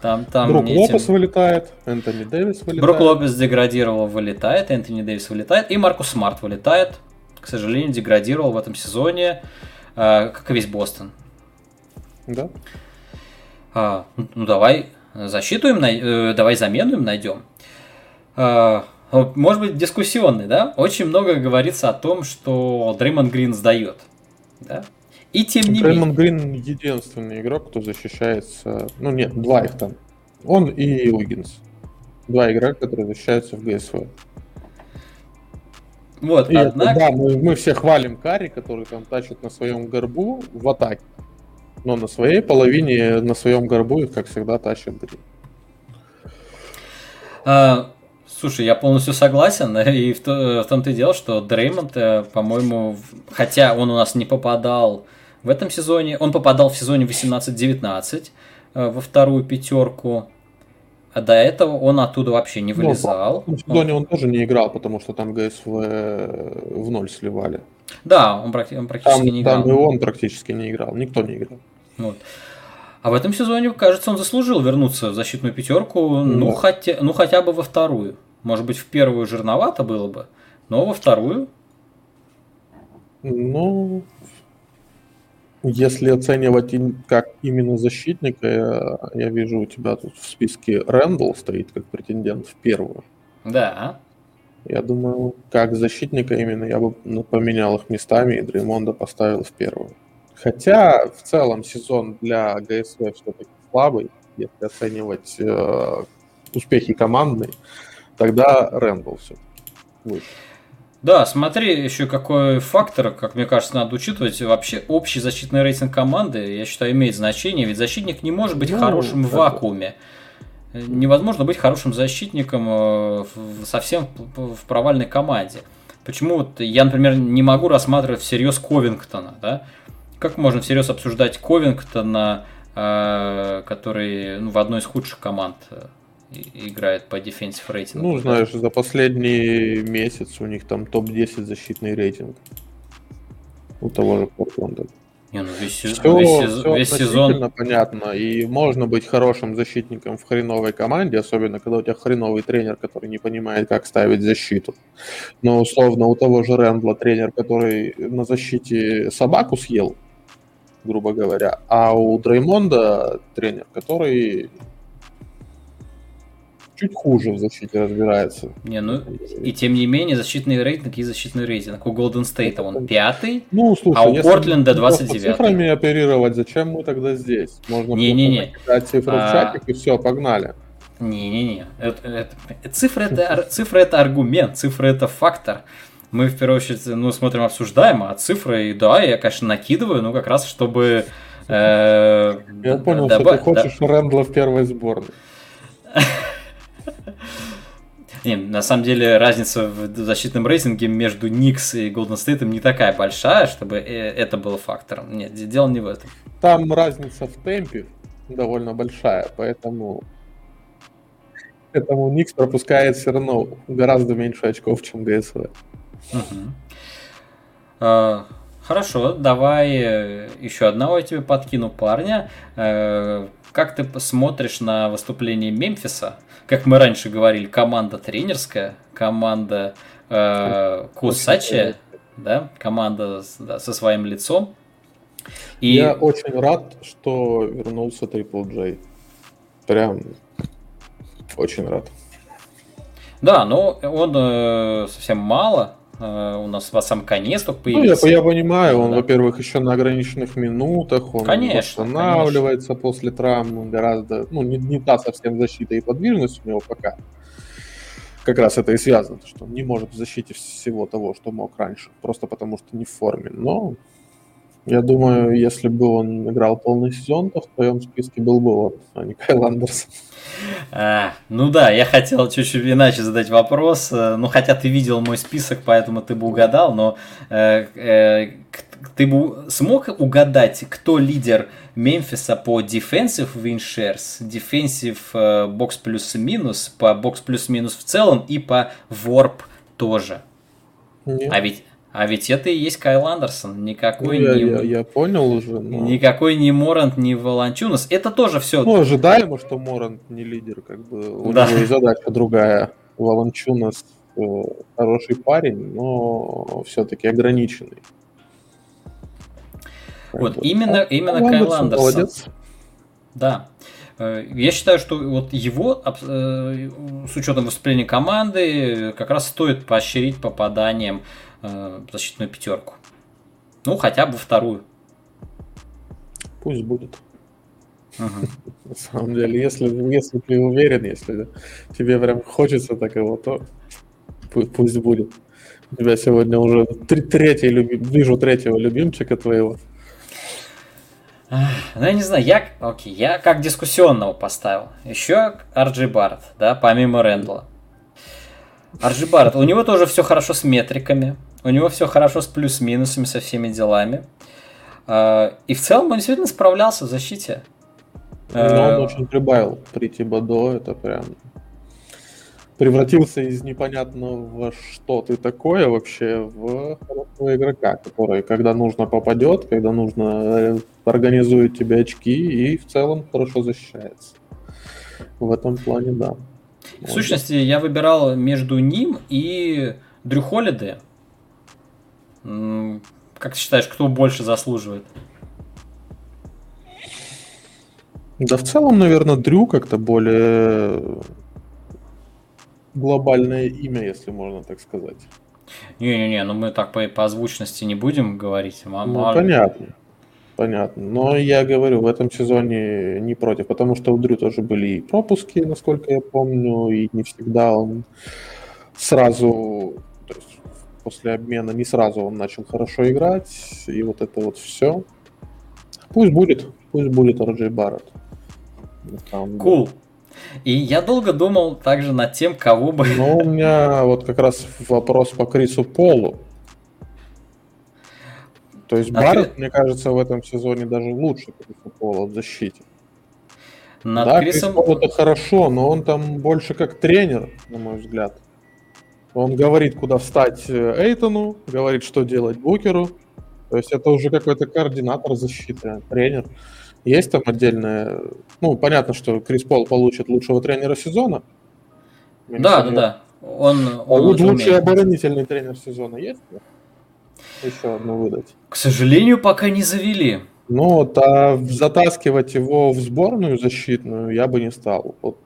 Там, там Брук этим... Лопес вылетает, Энтони Дэвис вылетает. Брук Лопес деградировал, вылетает, Энтони Дэвис вылетает, и Маркус Смарт вылетает. К сожалению, деградировал в этом сезоне, э, как и весь Бостон. Да. А, ну давай защиту им, э, давай замену им найдем. А, может быть, дискуссионный, да? Очень много говорится о том, что Дреймонд Грин сдает. Да? И тем не Дреймонд Грин единственный игрок, кто защищается... Ну нет, два их там. Он и Уиггинс. Два игрока, которые защищаются в ГСВ. Вот, и однако... Да, мы, мы все хвалим Кари, который там тащит на своем горбу в атаке. Но на своей половине, на своем горбу как всегда, тащит Грин. А, Слушай, я полностью согласен, и в, то, в том-то и дело, что Дреймонд, э, по-моему, хотя он у нас не попадал в этом сезоне, он попадал в сезоне 18-19 э, во вторую пятерку, а до этого он оттуда вообще не ну, вылезал. Ну, в сезоне он... он тоже не играл, потому что там ГСВ в ноль сливали. Да, он, он практически там, не играл. Там и он практически не играл, никто не играл. Вот. А в этом сезоне, кажется, он заслужил вернуться в защитную пятерку, ну, хотя, ну хотя бы во вторую. Может быть, в первую жирновато было бы, но во вторую. Ну, если оценивать как именно защитника, я, вижу у тебя тут в списке Рэндалл стоит как претендент в первую. Да. Я думаю, как защитника именно я бы поменял их местами и Дреймонда поставил в первую. Хотя в целом сезон для ГСВ все-таки слабый, если оценивать э, успехи командные, тогда Рэндалл все выше. Да, смотри, еще какой фактор, как мне кажется, надо учитывать. Вообще общий защитный рейтинг команды, я считаю, имеет значение, ведь защитник не может быть ну, хорошим в вакууме. Невозможно быть хорошим защитником э, совсем в провальной команде. Почему вот я, например, не могу рассматривать всерьез Ковингтона, да? Как можно всерьез обсуждать Ковингтона, э, который ну, в одной из худших команд э, играет по defensive рейтингу. Ну, знаешь, за последний месяц у них там топ-10 защитный рейтинг. У того же Портленда. Не, ну весь, все, весь, все весь сезон понятно. И можно быть хорошим защитником в хреновой команде, особенно когда у тебя хреновый тренер, который не понимает, как ставить защиту. Но условно у того же Рэндла тренер, который на защите собаку съел, грубо говоря, а у Дреймонда тренер, который чуть хуже в защите разбирается. Не, ну и тем не менее защитный рейтинг и защитный рейтинг. У Golden State он пятый, ну, слушай, а у Портленда 29. цифрами оперировать, зачем мы тогда здесь? Можно не, не, не. цифры а... в чатик и все, погнали. Не-не-не. Это, это, цифры, это, цифры это аргумент, цифры это фактор. Мы в первую очередь ну, смотрим, обсуждаем, а цифры, да, я, конечно, накидываю, ну, как раз, чтобы... Э, я понял, что ты хочешь да. Рэндла в первой сборной. Не, на самом деле разница в защитном рейтинге между Никс и Golden State не такая большая, чтобы э, это было фактором. Нет, дело не в этом. Там разница в темпе довольно большая, поэтому поэтому Никс пропускает все равно гораздо меньше очков, чем ГСВ. Угу. А, хорошо, давай э, еще одного я тебе подкину парня. Э, как ты посмотришь на выступление Мемфиса? Как мы раньше говорили, команда тренерская, команда э, Кусачи, да, команда да, со своим лицом. И... Я очень рад, что вернулся Трипл Джей. Прям очень рад. Да, но он э, совсем мало у нас в сам конец только появился. Ну, я, я понимаю, он, да. во-первых, еще на ограниченных минутах, он конечно, восстанавливается конечно. после травмы, гораздо, ну, не, не та совсем защита и подвижность у него пока. Как раз это и связано, что он не может в защите всего того, что мог раньше, просто потому что не в форме. Но я думаю, если бы он играл полный сезон, то в твоем списке был бы он, а не Кайл Андерсон. А, ну да, я хотел чуть-чуть иначе задать вопрос. Э, ну, хотя ты видел мой список, поэтому ты бы угадал, но э, э, ты бы смог угадать, кто лидер Мемфиса по defensive win shares, defensive э, бокс плюс-минус, по бокс плюс-минус в целом и по warp тоже? Нет. А ведь а ведь это и есть Кайл Андерсон, никакой ну, я, не... Я, я понял уже. Но... Никакой не Морант, не Волончунас. Это тоже все. Ну, ожидаемо, что Морант не лидер, как бы. У да. него и задача другая. Волончунас э, хороший парень, но все-таки ограниченный. Вот, вот. именно, именно Кайл Андерсон. Андерсон. Молодец. Да. Э, я считаю, что вот его, э, с учетом выступления команды, как раз стоит поощрить попаданием э, защитную пятерку. Ну, хотя бы вторую. Пусть будет. Ага. На самом деле, если, если ты уверен, если тебе прям хочется такого, то пусть будет. У тебя сегодня уже третий любим, вижу третьего любимчика твоего. Ну, я не знаю, я, окей, я как дискуссионного поставил. Еще Арджи Барретт, да, помимо Рэндла. Арджи Барретт, у него тоже все хорошо с метриками. У него все хорошо с плюс-минусами, со всеми делами. А, и в целом он действительно справлялся в защите. Но он э, очень прибавил при Тибадо, это прям превратился из непонятного что ты такое вообще в хорошего игрока, который, когда нужно, попадет, когда нужно, э, организует тебе очки и в целом хорошо защищается. В этом плане, да. В сущности, я выбирал между ним и Дрю Холлиде. Как ты считаешь, кто больше заслуживает? Да в целом, наверное, Дрю как-то более глобальное имя, если можно так сказать. Не-не-не, ну мы так по, по озвучности не будем говорить. Ну, понятно. понятно. Но я говорю, в этом сезоне не против, потому что у Дрю тоже были и пропуски, насколько я помню, и не всегда он сразу, после обмена не сразу он начал хорошо играть, и вот это вот все. Пусть будет, пусть будет RJ Барретт. Cool. И я долго думал также над тем, кого бы... Ну, у меня вот как раз вопрос по Крису Полу. То есть Над... Барретт, мне кажется, в этом сезоне даже лучше Криса Пола в защите. Над да, Крисом... Крис Пол это хорошо, но он там больше как тренер, на мой взгляд. Он говорит, куда встать э, Эйтону, говорит, что делать Букеру. То есть это уже какой-то координатор защиты, тренер. Есть там отдельная... Ну, понятно, что Крис Пол получит лучшего тренера сезона. Да, да, да. Он, а он вот лучший умеет. оборонительный тренер сезона есть? Еще одну выдать. К сожалению, пока не завели. Ну, а затаскивать его в сборную защитную я бы не стал. Вот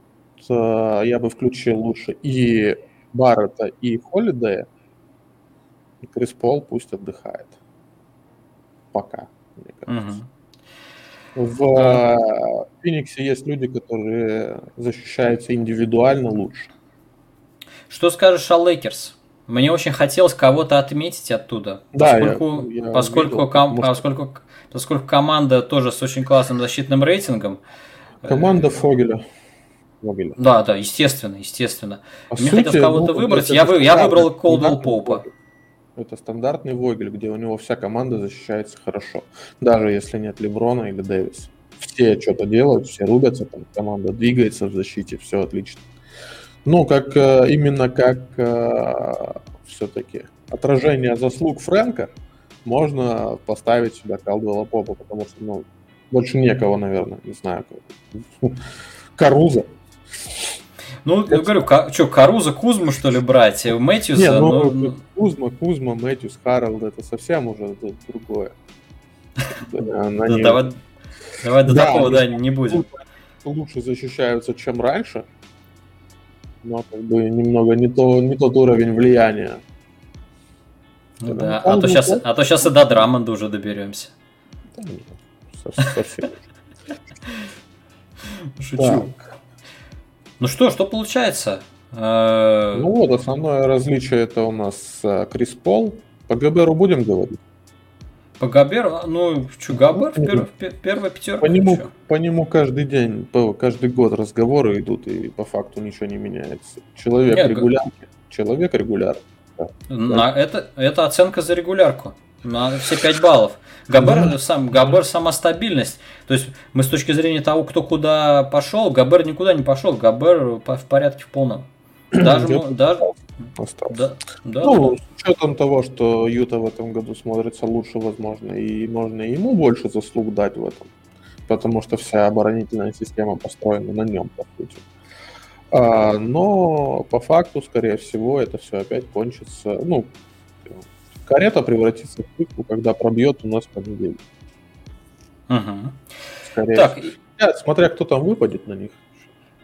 а, я бы включил лучше и Баррета, и Холидея. И Крис Пол пусть отдыхает. Пока, мне кажется. Угу. В э, Фениксе есть люди, которые защищаются индивидуально лучше. Что скажешь о Лейкерс? Мне очень хотелось кого-то отметить оттуда, да, поскольку, я, я поскольку, видел, ком, поскольку, поскольку команда тоже с очень классным защитным рейтингом. Э, команда Фогеля. Фогеля. Да, да, естественно, естественно. По Мне хотелось кого-то ну, выбрать, я, вы, я выбрал Колдуэлл-Поупа. Это стандартный Фогель, где у него вся команда защищается хорошо. Даже если нет Леброна или Дэвис. Все что-то делают, все рубятся, там команда двигается в защите, все отлично. Ну, как э, именно как э, все-таки отражение заслуг Фрэнка, можно поставить сюда Калдвелла Попа, потому что, ну, больше некого, наверное, не знаю. Каруза. Ну, я говорю, что, Каруза, Кузму, что ли, брать? Мэтьюса? Нет, ну, ну, Кузма, Кузма, Мэтьюс, Харалд, это совсем уже другое. Давай давай до такого, да, не будем. Лучше защищаются, чем раньше, но как бы немного не, то, не тот уровень влияния. Ну, да, а то, сейчас, а то сейчас и до Драмонда уже доберемся. Совсем. Шучу. Ну что, что получается? Э, ну вот, основное различие это у нас э, Крис Пол. По Габеру будем говорить? По Габеру? Ну, что, Габер в пер, первая пятерка? По нему, по нему каждый день, каждый год разговоры идут, и по факту ничего не меняется. Человек Нет, регулярный. Человек регуляр. Да. На, это, это оценка за регулярку. На все 5 баллов. Габер, сам, Габер сама стабильность. То есть мы с точки зрения того, кто куда пошел, Габер никуда не пошел. Габер в порядке в полном. Даже, даже остался. Да, да, ну, да. с учетом того, что Юта в этом году смотрится лучше, возможно, и можно ему больше заслуг дать в этом. Потому что вся оборонительная система построена на нем, по сути. А, но по факту, скорее всего, это все опять кончится. Ну, карета превратится в тыкву, когда пробьет у нас понедельник. Угу. Скорее так. И... Смотря кто там выпадет на них.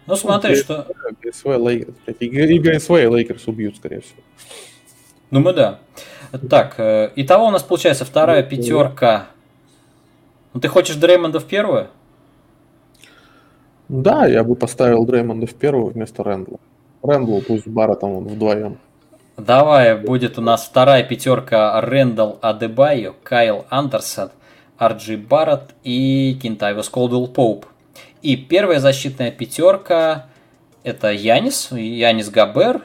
Ну, смотри, ну, что... ГСВ Лейкерс. И ГСВ и Лейкерс убьют, скорее всего. Думаю, да. Так, э, итого у нас получается вторая ну, пятерка. Ну, ты хочешь Дреймонда в первую? Да, я бы поставил Дреймонда в первую вместо Рэндла. Рэндл пусть с Барреттом он вдвоем. Давай, будет у нас вторая пятерка Рэндл Адебайо, Кайл Андерсон, Ар Джей Барретт и Кентавиус Колдуэлл-Поуп. И первая защитная пятерка это Янис, Янис, Гобер,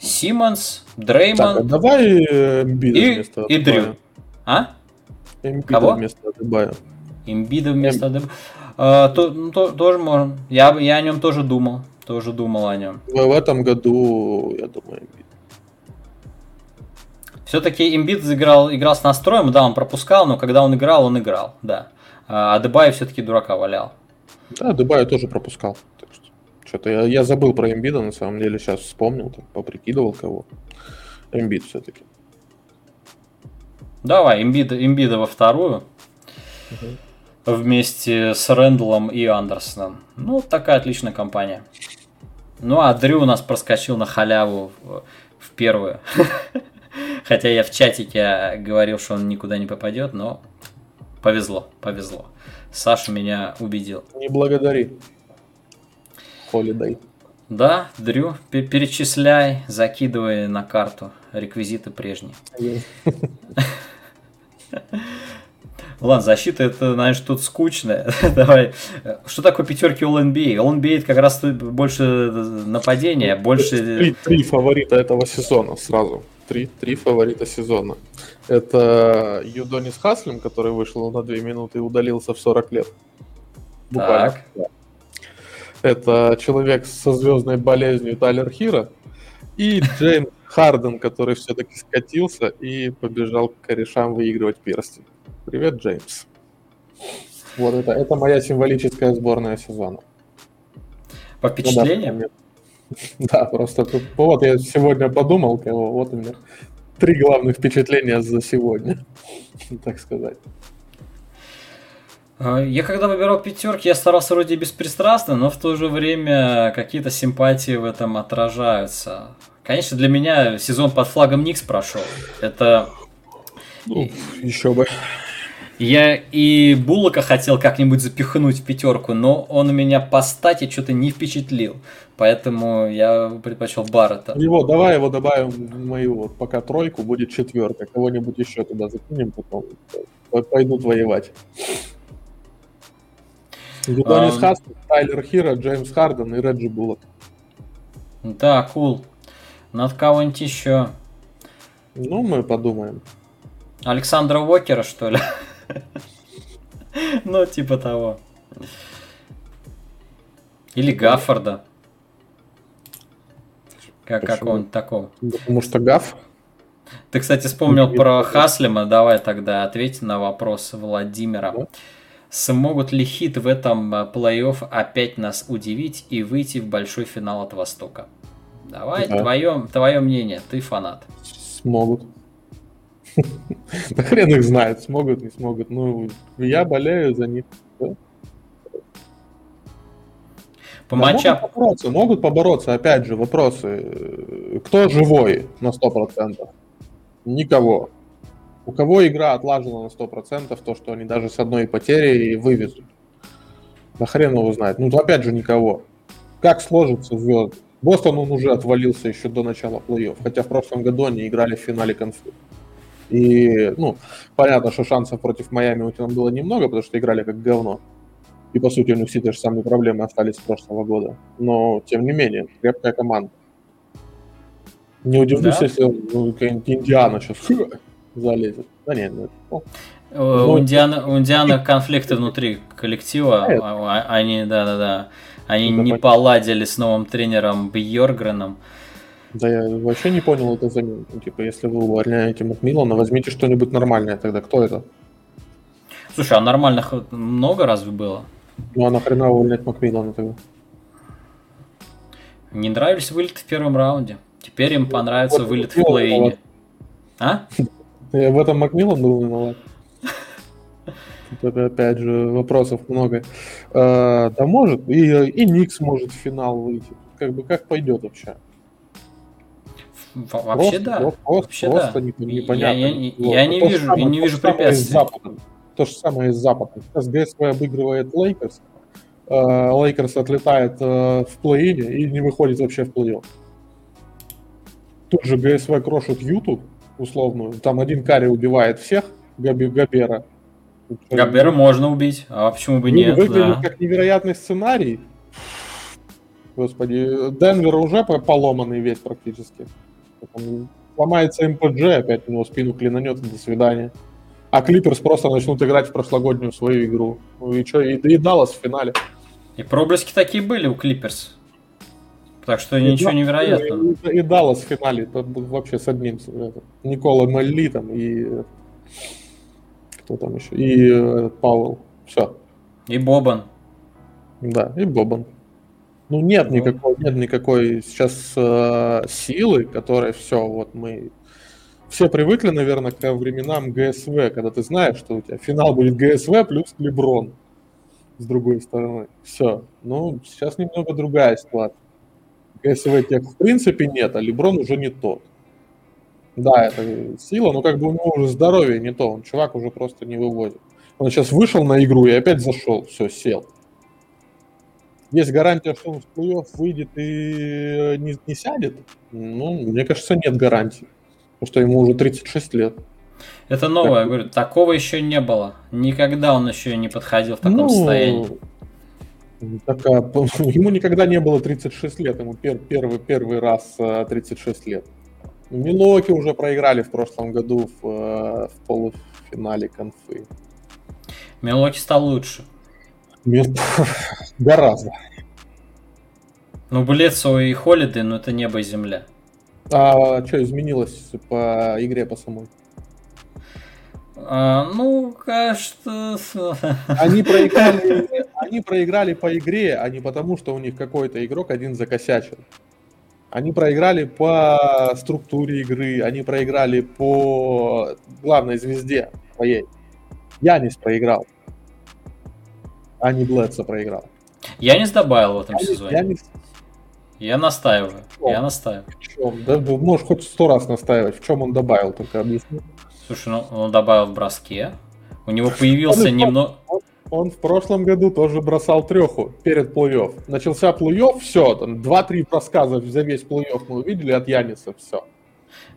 Симмонс, Дреймонд. Так, а давай э, Эмбида и, вместо И Дрю. А? Эмбида Кого? вместо Адебая. Эмбида вместо Адебая. А, то, ну, то, тоже можно. Я, я о нем тоже думал. Тоже думал о нем. В, этом году, я думаю, Эмбид. Все-таки Эмбит играл, играл с настроем, да, он пропускал, но когда он играл, он играл, да. А Дебай все-таки дурака валял. Да, Дебай тоже пропускал. Что-то я, я забыл про Эмбида, на самом деле, сейчас вспомнил, там, поприкидывал кого. Эмбид все-таки. Давай, Эмбида, Эмбида во вторую. Угу. Вместе с Рэндаллом и Андерсоном. Ну, такая отличная компания. Ну, а Дрю у нас проскочил на халяву в первую. Хотя я в чатике говорил, что он никуда не попадет, но повезло, повезло. Саша меня убедил. Не благодари. Холидей. Да, Дрю, перечисляй, закидывай на карту реквизиты прежние. Ладно, защита это, знаешь, тут скучно. Давай. Что такое пятерки All NBA? All NBA это как раз больше нападения, больше... Три, три фаворита этого сезона сразу. Три, три фаворита сезона. Это Юдонис Хаслим, который вышел на две минуты и удалился в 40 лет. Буквально. Так. Это человек со звездной болезнью Тайлер Хира. И Джеймс Харден, который все-таки скатился и побежал к корешам выигрывать перстень. Привет, Джеймс. Вот это, это моя символическая сборная сезона. По впечатлениям? Ну, да, просто вот я сегодня подумал, кого, вот у меня три главных впечатления за сегодня, так сказать. А, я когда выбирал пятерки, я старался вроде беспристрастно, но в то же время какие-то симпатии в этом отражаются. Конечно, для меня сезон под флагом Никс прошел. Это... Ну, еще бы. Я и Буллока хотел как-нибудь запихнуть в пятерку, но он меня по стати что-то не впечатлил. Поэтому я предпочел Баррета. Его, давай его добавим в мою, вот пока тройку, будет четверка. Кого-нибудь еще туда закинем, потом пойдут воевать. Гудонис um, Хаст, Тайлер Хира, Джеймс Харден и Реджи Буллок. Да, кул. Над кого-нибудь еще. Ну, мы подумаем. Александра Уокера, что ли? Ну, типа того. Или Гаффорда. Как, как он такого? Потому что Гаф. Ты, кстати, вспомнил про Хаслима. Давай тогда ответь на вопрос Владимира. Да? Смогут ли хит в этом э, плей-офф опять нас удивить и выйти в большой финал от Востока? Давай, да. твое, твое мнение, ты фанат. Смогут. Да хрен их знает, смогут, не смогут. Ну, я болею за них. По да, матчам... могут побороться, могут побороться, опять же, вопросы. Кто живой на 100%? Никого. У кого игра отлажена на 100%, то, что они даже с одной потерей вывезут. Да хрен его знает. Ну, опять же, никого. Как сложится звезд? Бостон он уже отвалился еще до начала плей-офф, хотя в прошлом году они играли в финале конфликта. И, ну, понятно, что шансов против Майами у них было немного, потому что играли как говно. И, по сути, у них все те же самые проблемы остались с прошлого года. Но, тем не менее, крепкая команда. Не удивлюсь, да? если ну, какая-нибудь Индиана сейчас залезет. Да нет, нет. Ну, у, ну, Индиана, у Индиана конфликты внутри коллектива, а, а, они, да-да-да, они не понятно. поладили с новым тренером Бьоргреном. Да я вообще не понял это замену. Ну, типа, если вы увольняете Макмиллана, возьмите что-нибудь нормальное тогда. Кто это? Слушай, а нормальных много разве было? Ну а нахрена увольнять Макмиллана тогда? Не нравились вылеты в первом раунде. Теперь им понравится вот, вылет в плей А? Я в этом Макмиллан был виноват. Это опять же вопросов много. А, да может, и, и Никс может в финал выйти. Как бы как пойдет вообще? Вообще просто, да. Просто, вообще просто да. непонятно. Я, я, я, я не то вижу, самое, не вижу препятствий. То же самое из Запада. Сейчас ГСВ обыгрывает Лейкерс, Лейкерс отлетает э, в play-in и не выходит вообще в плей-офф. Тут же ГСВ крошит Юту, условную. Там один Карри убивает всех, Гобе, Гобера. Гобера можно убить, а почему бы нет? Выглядит да. как невероятный сценарий. Господи, Денвер уже поломанный весь практически. Потом сломается МПГ, опять у него спину клинанет, до свидания. А Клиперс просто начнут играть в прошлогоднюю свою игру. Ну и что, и, и Даллас в финале. И проблески такие были у Клиперс. Так что и ничего да, невероятного. И, и Даллас в финале вообще с одним. Это, Никола Мелли там и кто там еще? И э, Пауэлл. Все. И Бобан. Да, и Бобан. Ну нет никакой, нет никакой сейчас э, силы, которая все, вот мы все привыкли, наверное, к временам ГСВ, когда ты знаешь, что у тебя финал будет ГСВ плюс Леброн с другой стороны. Все. Ну, сейчас немного другая ситуация. ГСВ тех в принципе нет, а Леброн уже не тот. Да, это сила, но как бы у него уже здоровье не то, он чувак уже просто не выводит. Он сейчас вышел на игру и опять зашел, все, сел. Есть гарантия, что он в плей-офф выйдет и не, не сядет? Ну, мне кажется, нет гарантии. Потому что ему уже 36 лет. Это новое, так. я говорю, такого еще не было. Никогда он еще не подходил в таком ну, состоянии. Так, а, ему никогда не было 36 лет, ему пер, первый, первый раз 36 а, лет. Милоки уже проиграли в прошлом году в, а, в полуфинале конфы. Милоки стал лучше. Гораздо. Ну, Блецо и Холиды, но это небо и земля. А что изменилось по игре по самой? А, ну, кажется... Они проиграли, они проиграли по игре, а не потому, что у них какой-то игрок один закосячил. Они проиграли по структуре игры, они проиграли по главной звезде своей. Янис проиграл, а не Блэдса проиграл. Янис добавил в этом Янис, сезоне. Янис... Я настаиваю, я настаиваю. В чем? Да, можешь хоть сто раз настаивать. В чем он добавил, только объясни. Слушай, ну он добавил в броске. У него появился немного... Он, в прошлом году тоже бросал треху перед плей-офф. Начался плей-офф, все, там 2-3 броска за, за весь плей-офф мы увидели от Яниса, все.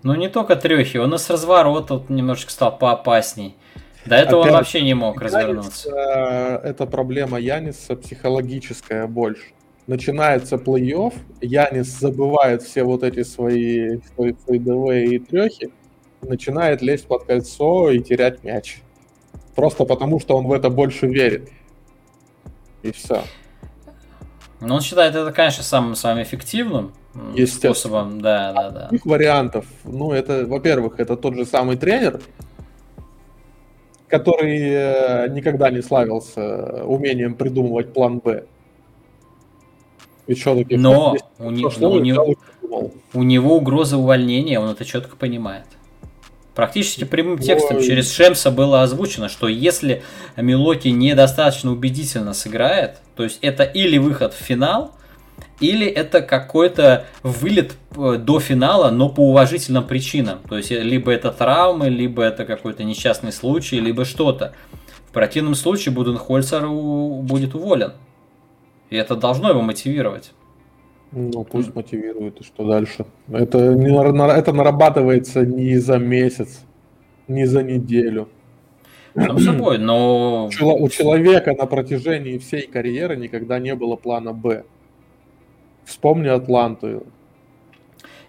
Ну не только трехи, он и с разворота вот немножечко стал поопасней. До этого Опять, он вообще не мог Янис, развернуться. Это проблема Яниса психологическая больше. Начинается плей-офф, Янис забывает все вот эти свои, свои фейдовые и трехи, начинает лезть под кольцо и терять мяч. Просто потому, что он в это больше верит. И все. Ну, он считает это, конечно, самым самым эффективным способом. Да, да, да. Их вариантов. Ну, это, во-первых, это тот же самый тренер, который э, никогда не славился умением придумывать план Б. Но у, не, у, него, у него угроза увольнения, он это четко понимает. Практически прямым текстом Ой. через Шемса было озвучено, что если Милоки недостаточно убедительно сыграет, то есть это или выход в финал, или это какой-то вылет э, до финала, но по уважительным причинам. То есть либо это травмы, либо это какой-то несчастный случай, либо что-то. В противном случае Буденхольцер будет уволен. И это должно его мотивировать. Ну, пусть мотивирует, и что дальше? Это, не, это нарабатывается не за месяц, не за неделю. Само собой, но... У человека на протяжении всей карьеры никогда не было плана «Б». Вспомни Атланту.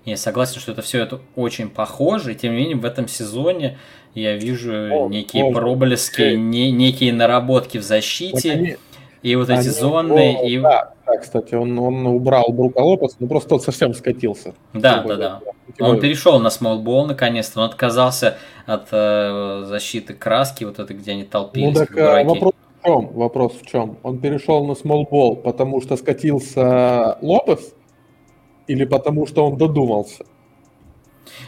Я согласен, что это все это очень похоже, и тем не менее в этом сезоне я вижу о, некие о, проблески, не, некие наработки в защите, они, и вот эти они, зоны, о, и... Да, да, кстати, он, он убрал Брука Лопес, но просто тот совсем скатился. Да, да, да. Он перешел на смолбол наконец-то, он отказался от э, защиты краски, вот это, где они толпились. Ну так э, вопрос в чем? Вопрос в чем? Он перешел на смолбол, потому что скатился Лопес или потому что он додумался?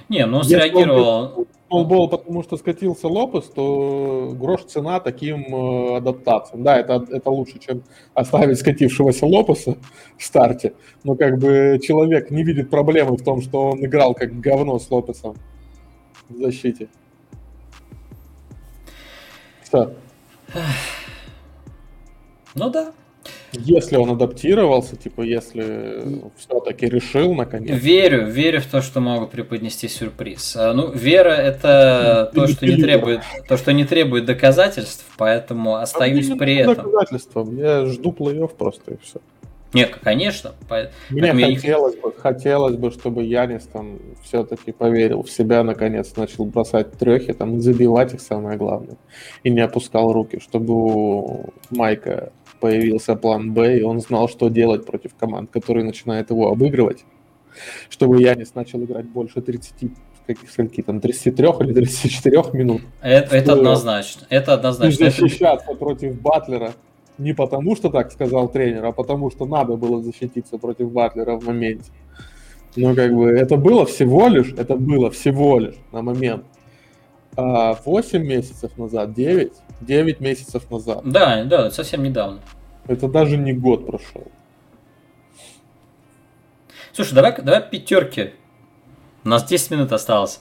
Не, ну он среагировал... Он Смолбол, потому что скатился Лопес, то грош цена таким э, адаптациям. Да, это, это лучше, чем оставить скатившегося Лопеса в старте. Но как бы человек не видит проблемы в том, что он играл как говно с Лопесом в защите. Что? Ну да, если он адаптировался, типа, если все-таки решил наконец. Верю, верю в то, что могут преподнести сюрприз. А, ну, вера это то, что не требует, то, что не требует доказательств, поэтому остаюсь а при этом. Доказательством. Я жду плей-офф просто и все. Нет, конечно. Мне хотелось, бы, хотелось бы, чтобы Янис там все-таки поверил в себя, наконец начал бросать трехи, там, и забивать их самое главное. И не опускал руки, чтобы у Майка появился план Б, и он знал, что делать против команд, которые начинают его обыгрывать, чтобы Янис начал играть больше 30 каких скольки там 33 или 34 минут. Это, это однозначно. Это однозначно. Защищаться это... против Батлера не потому, что так сказал тренер, а потому, что надо было защититься против Батлера в моменте. Но как бы это было всего лишь, это было всего лишь на момент 8 а, месяцев назад, 9, 9 месяцев назад. Да, да, совсем недавно. Это даже не год прошел. Слушай, давай, давай пятерки. У нас 10 минут осталось.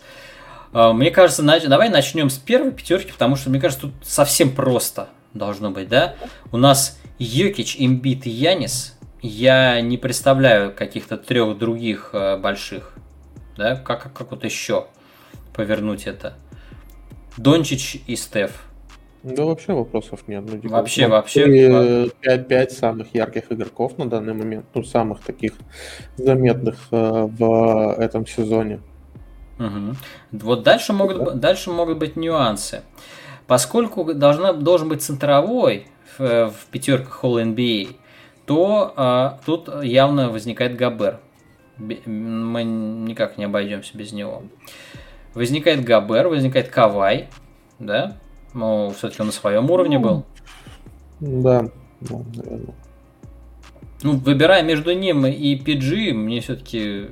А, мне кажется, нач... давай начнем с первой пятерки, потому что, мне кажется, тут совсем просто должно быть, да? У нас Йокич, Имбит и Янис. Я не представляю каких-то трех других э, больших, да? Как, как, как вот еще повернуть это? Дончич и Стеф. Да вообще вопросов нет. Ну, типа, вообще, вообще. 5-5 самых ярких игроков на данный момент, ну, самых таких заметных э, в этом сезоне. Угу. Вот дальше могут, да. дальше могут быть нюансы. Поскольку должна, должен быть центровой в, в пятерках All NBA, то а, тут явно возникает Габер. Мы никак не обойдемся без него. Возникает Габер, возникает Кавай, да? Ну, все-таки он на своем уровне был. Да, да, наверное. Ну, выбирая между ним и PG, мне все-таки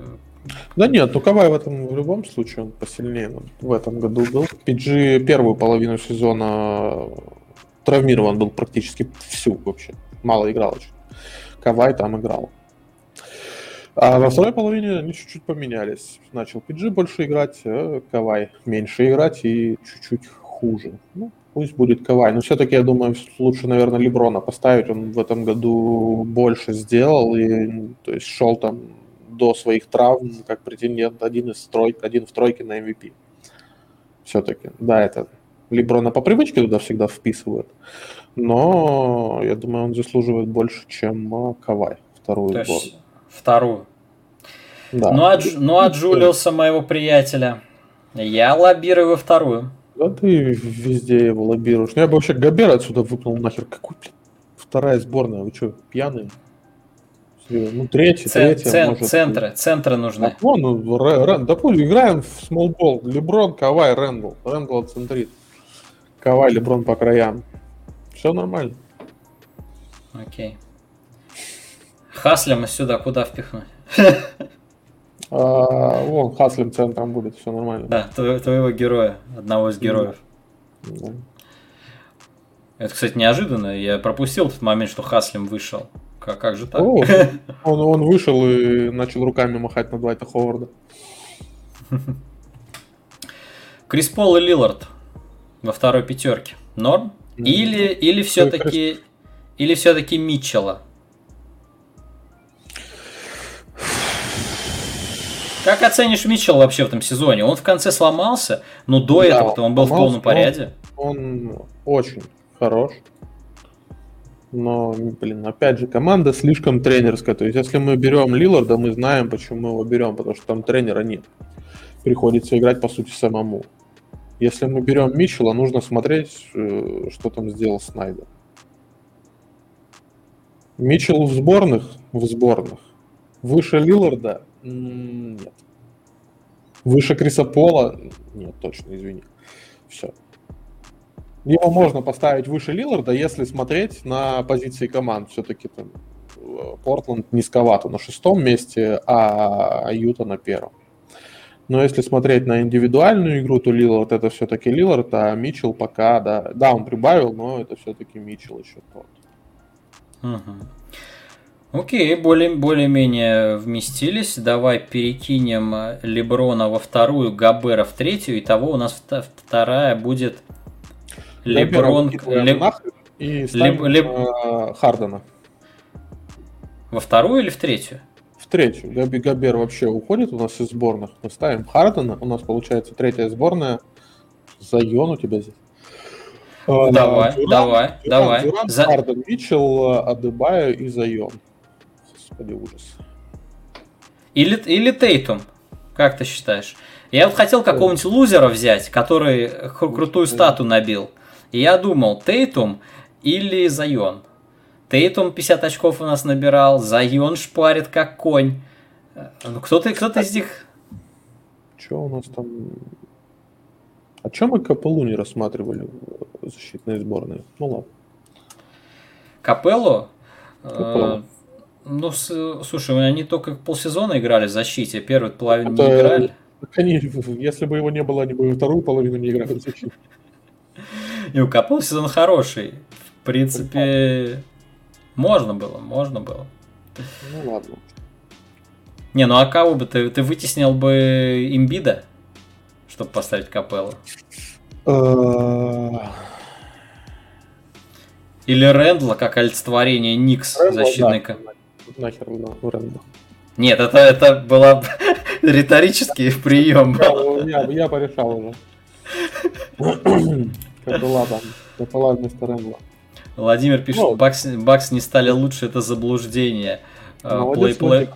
да нет, ну Кавай в этом в любом случае он посильнее в этом году был. PG первую половину сезона травмирован был практически всю вообще. Мало играл очень. Кавай там играл. А во второй половине они чуть-чуть поменялись. Начал PG больше играть, а Кавай меньше играть и чуть-чуть хуже. Ну, пусть будет Кавай. Но все-таки, я думаю, лучше, наверное, Леброна поставить. Он в этом году больше сделал и то есть шел там до своих травм как претендент один из тройки, один в тройке на MVP. Все-таки, да, это Леброна по привычке туда всегда вписывают, но я думаю, он заслуживает больше, чем а, Кавай, вторую То сборную. Вторую. Да. Ну, а, ну, а Джулиуса, моего приятеля, я лоббирую во вторую. Да ты везде его лоббируешь. Ну, я бы вообще Габер отсюда выпнул нахер. Какой, блин, вторая сборная? Вы что, пьяные? Ну, третий, Цен, третий, цен, может... Центры, центры нужны. А, вон, ну, Рен, допустим, играем в смолбол. Леброн, Кавай, Рэндл. Рэндл центрит. Кавай, Леброн по краям. Все нормально. Окей. Хаслема сюда куда впихнуть? А, вон, Хаслем центром будет, все нормально. Да, твоего героя, одного из героев. Да. Это, кстати, неожиданно. Я пропустил тот момент, что Хаслем вышел. Как, как же так? О, он, он вышел и начал руками махать на Двайта Ховарда. Крис Пол и Лилард во второй пятерке. Норм? Или, или все-таки или все-таки Митчелла? Как оценишь Митчелл вообще в этом сезоне? Он в конце сломался, но до да, этого он был в полном порядке. Он, он очень хорош. Но, блин, опять же, команда слишком тренерская. То есть, если мы берем Лиларда, мы знаем, почему мы его берем, потому что там тренера нет. Приходится играть, по сути, самому. Если мы берем Митчелла, нужно смотреть, э, что там сделал Снайдер. Митчелл в сборных? В сборных. Выше Лиларда? Нет. Выше Криса Пола? Нет, точно, извини. Все. Его можно поставить выше Лиларда, если смотреть на позиции команд. Все-таки там Портленд низковато на шестом месте, а Юта на первом. Но если смотреть на индивидуальную игру, то Лилард это все-таки Лилард, а Митчелл пока, да, да, он прибавил, но это все-таки Митчелл еще тот. Угу. Окей, более, более-менее вместились. Давай перекинем Леброна во вторую, Габера в третью. и того у нас вторая будет Леброн... Леб... И ставим Леб... Леб... Хардена. Во вторую или в третью? В третью. Габи Габер вообще уходит у нас из сборных. Мы ставим Хардена. У нас получается третья сборная. Зайон у тебя здесь. Давай, Дюран, давай, Дюран, давай. Дюран, За... Харден, Митчелл, Адебайо и Зайон. Господи, ужас. Или, или Тейтум. Как ты считаешь? Я вот хотел какого-нибудь лузера взять, который крутую стату набил. И я думал, Тейтум или Зайон. Тейтум 50 очков у нас набирал, Зайон шпарит как конь. Ну, кто-то кто из них... Что у нас там... А чем мы Капеллу не рассматривали в защитной сборной? Ну ладно. Капеллу? Капеллу. Ну, с, слушай, они только полсезона играли в защите, первую половину Это... не играли. Конечно, если бы его не было, они бы вторую половину не играли в защите. И у Капелла сезон хороший. В принципе, можно было, можно было. Ну ладно. Не, ну а кого бы ты, ты вытеснил бы имбида? чтобы поставить капеллу? Э, Или Рэндла как олицетворение Никс защитника? Нахер Рэндла. Нет, это, это была риторический прием. Я, я, я порешал уже. Как была там, Капелла вместо Рэндла. Владимир пишет, ну, Бакс, Бакс не стали лучше, это заблуждение. Плей, плей,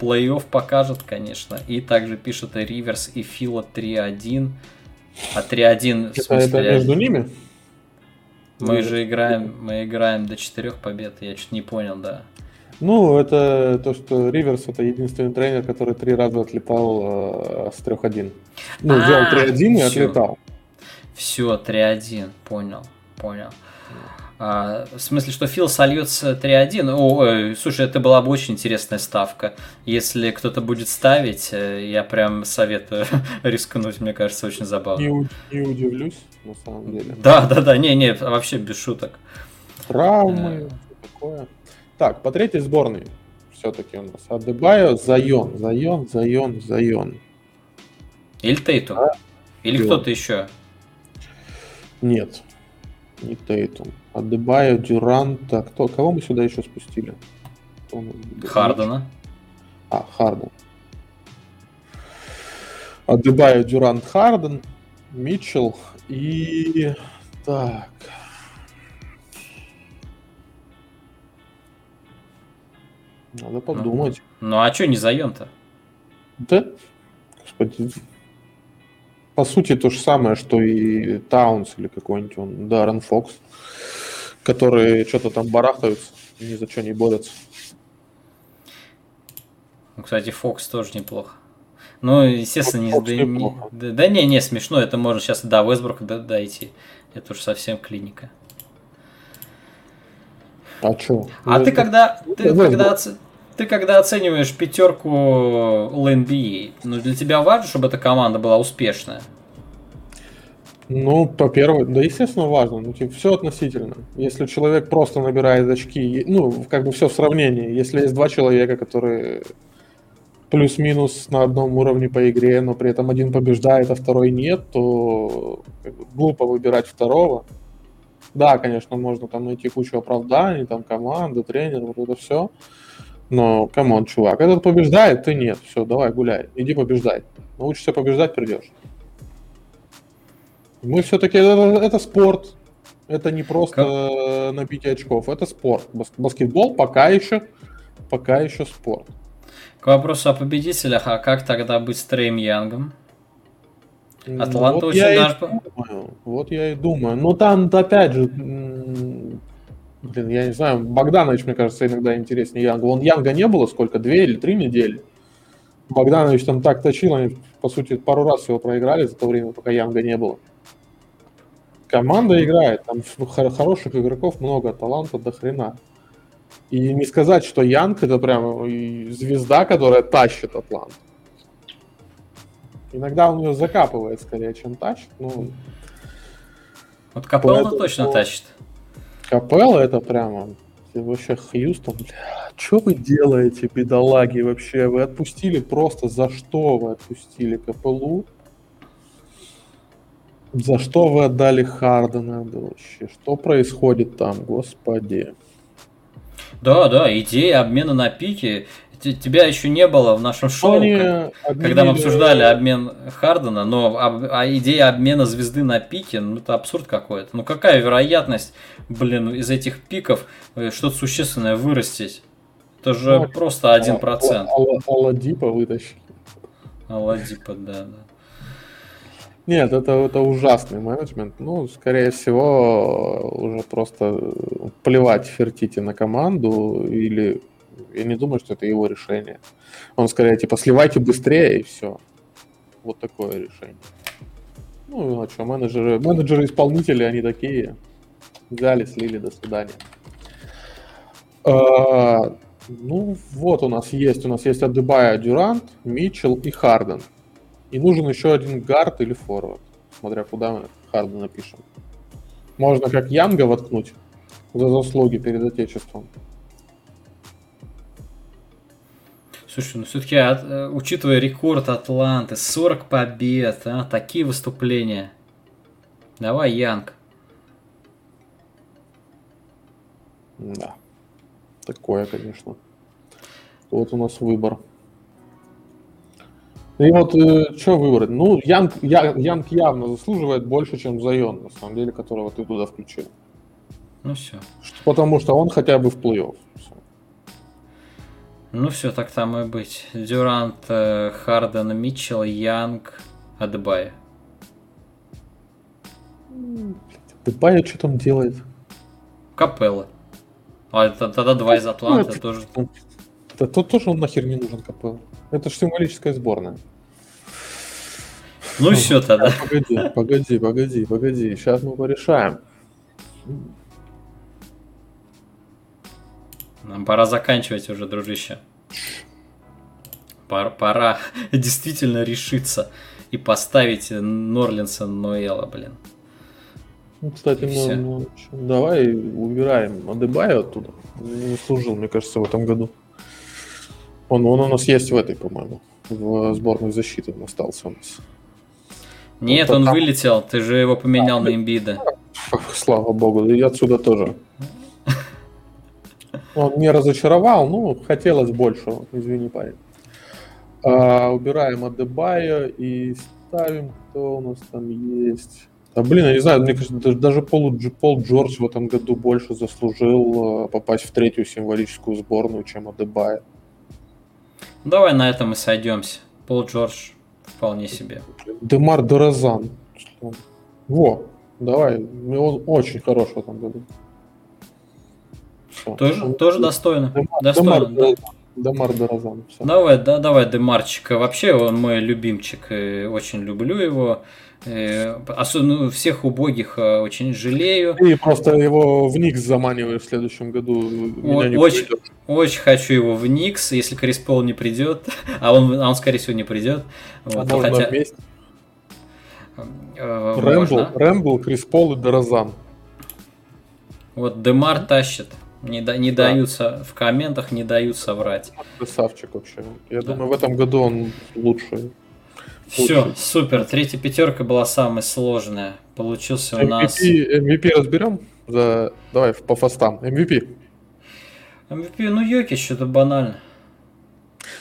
плей-офф покажет, конечно. И также пишет и Риверс, и Фила 3-1. А 3-1 в смысле... Это между ними? Мы же играем, мы играем до четырех побед, я чуть не понял, да. Ну, это то, что Риверс это единственный тренер, который три раза отлетал э, с 3-1. Ну, а, взял 3-1 и отлетал. Все, 3-1, понял, понял. А, в смысле, что Фил сольется 3-1. О, ой, слушай, это была бы очень интересная ставка. Если кто-то будет ставить, э, я прям советую рискнуть, мне кажется, очень забавно. Не, не удивлюсь, на самом деле. Да, да, да, не, не, вообще без шуток. Травмы, все такое. Так, по третьей сборной все-таки у нас Адебайо, Зайон, Зайон, Зайон, Зайон. Или Тейту. А? Или кто-то еще. Нет, не Тейтум. Адебайо, Дюранта. Кто, кого мы сюда еще спустили? Хардена. А, Харден. Адебайо, Дюрант, Харден, Митчелл и... Так. Надо ну, подумать. Ну, ну а что не заем-то? Да, господи, по сути то же самое, что и Таунс или какой-нибудь он Даррен Фокс которые что-то там барахтаются, ни за что не борются. Ну, кстати, Фокс тоже неплохо. Ну, естественно, не, да, не, да, да не, не, смешно, это можно сейчас до Весбрука дойти. Это уж совсем клиника. А что? А ты когда, ты, когда, ты когда оцениваешь пятерку ЛНБА, ну для тебя важно, чтобы эта команда была успешная? Ну, во-первых, да, естественно, важно. Ну, типа, все относительно. Если человек просто набирает очки, ну, как бы все в сравнении. Если есть два человека, которые плюс-минус на одном уровне по игре, но при этом один побеждает, а второй нет, то как бы, глупо выбирать второго. Да, конечно, можно там найти кучу оправданий, там команды, тренер, вот это все. Но, come on, чувак, этот побеждает, ты нет. Все, давай, гуляй, иди побеждай. Научишься побеждать, придешь. Мы все-таки это, это спорт. Это не просто как? набитие очков, это спорт. Баскетбол пока еще, пока еще спорт. К вопросу о победителях, а как тогда быть с Треем Янгом? Атланта вот очень даже... думаю, вот я и думаю. Но там, опять же, блин, я не знаю, Богданович, мне кажется, иногда интереснее Янга. Он Янга не было сколько, две или три недели? Богданович там так точил, они, по сути, пару раз его проиграли за то время, пока Янга не было. Команда играет, там хороших игроков много, таланта до хрена. И не сказать, что Янг это прям звезда, которая тащит Атлант. Иногда он ее закапывает скорее, чем тащит. Ну, вот Капелла поэтому... точно тащит. Капелла это прямо вообще Хьюстон, что вы делаете, бедолаги, вообще? Вы отпустили просто за что вы отпустили Капеллу? За что вы отдали Хардена вообще? Что происходит там, господи? Да, да, идея обмена на пике. Тебя еще не было в нашем шоу, как, когда мы обсуждали обмен Хардена, но а, а идея обмена звезды на пике, ну это абсурд какой-то. Ну какая вероятность, блин, из этих пиков э, что-то существенное вырастить? Это же ну, просто один процент. Аладипа вытащили. Аладипа, да, да. Нет, это, это ужасный менеджмент. Ну, скорее всего, уже просто плевать Фертити на команду или я не думаю, что это его решение. Он скорее типа сливайте быстрее и все. Вот такое решение. Ну, а что, менеджеры, менеджеры-исполнители, они такие. Взяли, слили, до свидания. А, ну, вот у нас есть. У нас есть Адебая, Дюрант, Митчелл и Харден. И нужен еще один гард или форвард, смотря куда мы Харда напишем. Можно как Янга воткнуть за заслуги перед Отечеством. Слушай, ну все-таки, э, учитывая рекорд Атланты, 40 побед, а, такие выступления. Давай, Янг. Да. Такое, конечно. Вот у нас выбор. И вот э, что выбрать? Ну, Янг, Я, Янг явно заслуживает больше, чем Зайон, на самом деле, которого ты туда включил. Ну все. Потому что он хотя бы в плей-офф. Ну все, так там и быть. Дюрант, э, Харден, Митчелл, Янг, Адебай. Адебай что там делает? Капелла. А это, тогда два из Атланты ну, тоже. Это, то тоже он нахер не нужен Капелла. Это же символическая сборная. Ну все тогда. Погоди, погоди, погоди, погоди. Сейчас мы порешаем. Нам пора заканчивать уже, дружище. Пора, пора действительно решиться и поставить Норлинса Ноэла, блин. Ну, кстати, ну, ну, давай убираем Адебаю оттуда. Не служил, мне кажется, в этом году. Он, он у нас есть в этой, по-моему. В сборной защиты он остался у нас. Нет, вот, он там... вылетел. Ты же его поменял а, на имбида. Слава богу, и отсюда тоже. Он не разочаровал, ну, хотелось большего, извини, парень. А, убираем Адебая и ставим, кто у нас там есть. А, блин, я не знаю, мне кажется, даже, даже Пол, Пол Джордж в этом году больше заслужил а, попасть в третью символическую сборную, чем Адебая. Давай на этом и сойдемся. Пол Джордж вполне себе. Демар Доразан. Во, давай, он очень хорош в этом году. Тоже, тоже достойно. Демар, достойно Демар, да. Демар. Все. Давай, да, давай Демарчика. Вообще он мой любимчик, и очень люблю его. Э, особенно ну, всех убогих э, очень жалею. И просто его в Никс заманиваешь в следующем году. очень, очень хочу его в Никс, если Крис Пол не придет, а он, а он скорее всего не придет. Вот, а хотя... вместе? Э, Рэмбл, Рэмбл, Крис Пол и Доразан. Вот Демар тащит. Не, да, не да. даются в комментах, не дают соврать. Красавчик вообще. Я да. думаю, в этом году он лучший. Все, супер. Третья пятерка была самая сложная. Получился MVP, у нас... MVP разберем? За... Давай по фастам. MVP. MVP, ну Йокич, что-то банально.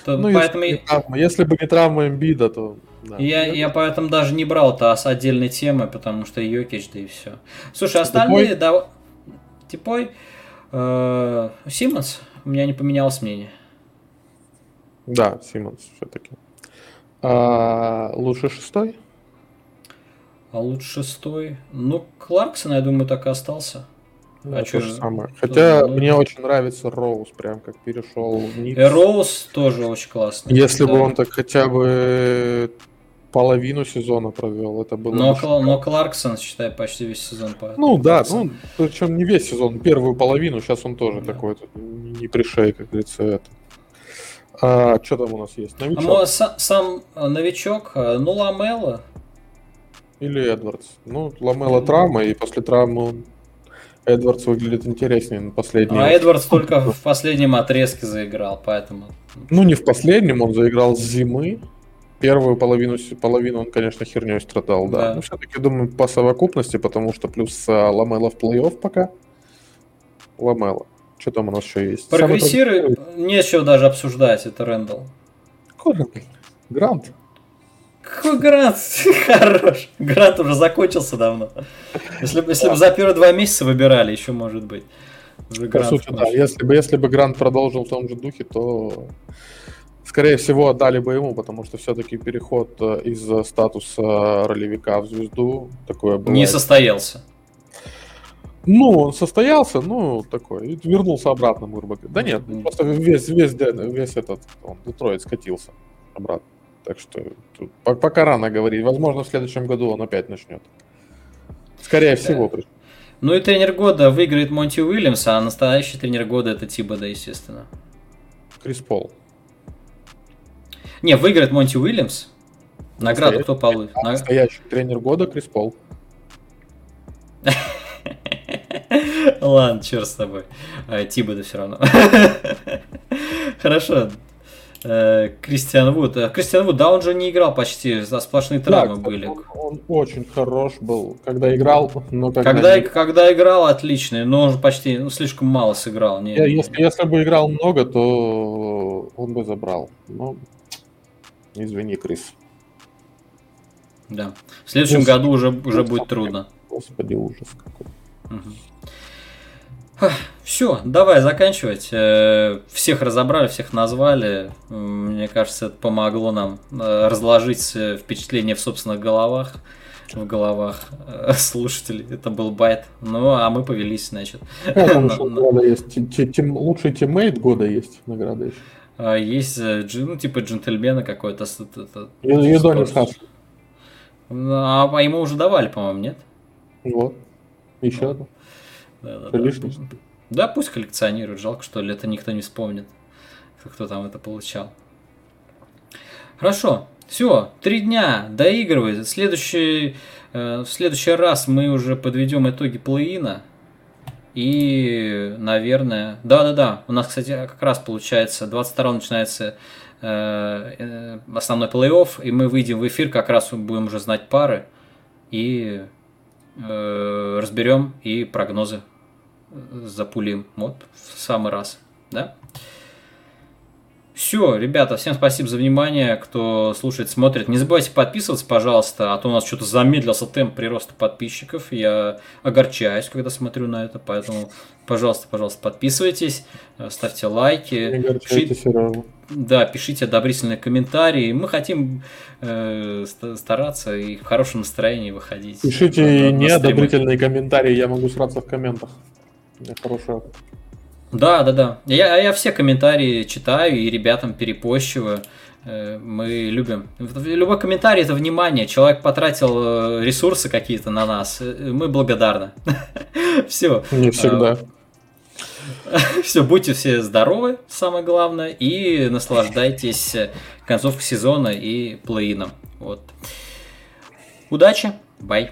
То, ну, поэтому... если, бы не травма, если бы не травма Эмбида, то... Да. Я, я поэтому даже не брал это с отдельной темой, потому что Йокич, да и все. Слушай, остальные... Типой? Да... Типой... Э, Симмонс, у меня не поменялось мнение. Да, Симмонс все-таки. А, лучше шестой? А лучше шестой? Ну, Кларксон, я думаю, так и остался. Да, а то же самое. Хотя ну, мне очень нравится Роуз, прям как перешел в Никс. Э, Роуз тоже очень классный. Если да. бы он так хотя бы половину сезона провел, это было. Но, Кл- но Кларксон, считай, почти весь сезон. По ну да, ну причем не весь сезон, первую половину, сейчас он тоже да. такой не пришей, как говорится, это. А, что там у нас есть? Новичок? А, сам, сам э, новичок, э, ну Ламела. Или Эдвардс. Ну, Ламела травма, и после травмы Эдвардс выглядит интереснее на последнем. А Эдвардс только в последнем отрезке заиграл, поэтому... Ну, не в последнем, он заиграл с зимы. Первую половину, половину он, конечно, херней страдал, да. да. Но все-таки, думаю, по совокупности, потому что плюс Ламела в плей-офф пока. Ламела. Что там у нас еще есть? Прогрессируй, нечего даже обсуждать, это Рэндалл. Грант? Какой Грант? Хорош. Грант уже закончился давно. Если, если бы за первые два месяца выбирали, еще может быть. Уже По сути, да. Если бы, если бы Грант продолжил в том же духе, то скорее всего отдали бы ему, потому что все-таки переход э, из статуса ролевика в звезду такое было. Не состоялся. Ну, он состоялся, ну, такой, вернулся обратно, грубо Да нет, просто весь, весь, весь этот, он, Детройт скатился обратно. Так что тут пока рано говорить. Возможно, в следующем году он опять начнет. Скорее всего. Да. Ну и тренер года выиграет Монти Уильямс, а настоящий тренер года это Тибода, естественно. Крис Пол. Не, выиграет Монти Уильямс. Награду кто получит? Настоящий тренер года Крис Пол. Ладно, черт с тобой. А, Тибода все равно. Хорошо. Э, Кристиан Вуд. Э, Кристиан Вуд, да, он же не играл почти, за сплошные травмы да, были. Он, он очень хорош был, когда играл, но когда... Когда, играл, отличный, но он почти ну, слишком мало сыграл. Не, если, если бы играл много, то он бы забрал. Но извини, Крис. Да. В следующем ужас. году уже, уже будет трудно. Господи, ужас какой. Угу. Все, давай заканчивать. Э, всех разобрали, всех назвали. Мне кажется, это помогло нам э, разложить э, впечатления в собственных головах, в головах слушателей. Это был bait. Ну, а мы повелись, значит. Лучший teammate года есть награда еще. А, есть, ну, типа джентльмена какой-то. Юдонис Хас. А, а ему уже давали, по-моему, нет? Вот. Еще одно. Да, да, да. да, пусть коллекционируют. Жалко, что ли, это никто не вспомнит, кто там это получал. Хорошо, все, три дня, доигрывай. Следующий, э, в следующий раз мы уже подведем итоги плей-ина. И, наверное, да-да-да, у нас, кстати, как раз получается, 22 начинается э, э, основной плей-офф, и мы выйдем в эфир, как раз будем уже знать пары, и э, разберем и прогнозы запулим вот в самый раз, да? Все, ребята, всем спасибо за внимание, кто слушает, смотрит. Не забывайте подписываться, пожалуйста, а то у нас что-то замедлился темп прироста подписчиков. Я огорчаюсь, когда смотрю на это, поэтому, пожалуйста, пожалуйста, подписывайтесь, ставьте лайки. Пишите, да, пишите одобрительные комментарии. Мы хотим э, стараться и в хорошем настроении выходить. Пишите неодобрительные комментарии, я могу сраться в комментах. Хороший Да, да, да. Я, я все комментарии читаю и ребятам перепощиваю. Э, мы любим. Любой комментарий это внимание. Человек потратил э, ресурсы какие-то на нас. Э, мы благодарны. Все. Не всегда. Все, будьте все здоровы, самое главное, и наслаждайтесь концовкой сезона и плей-ином. Вот. Удачи, бай.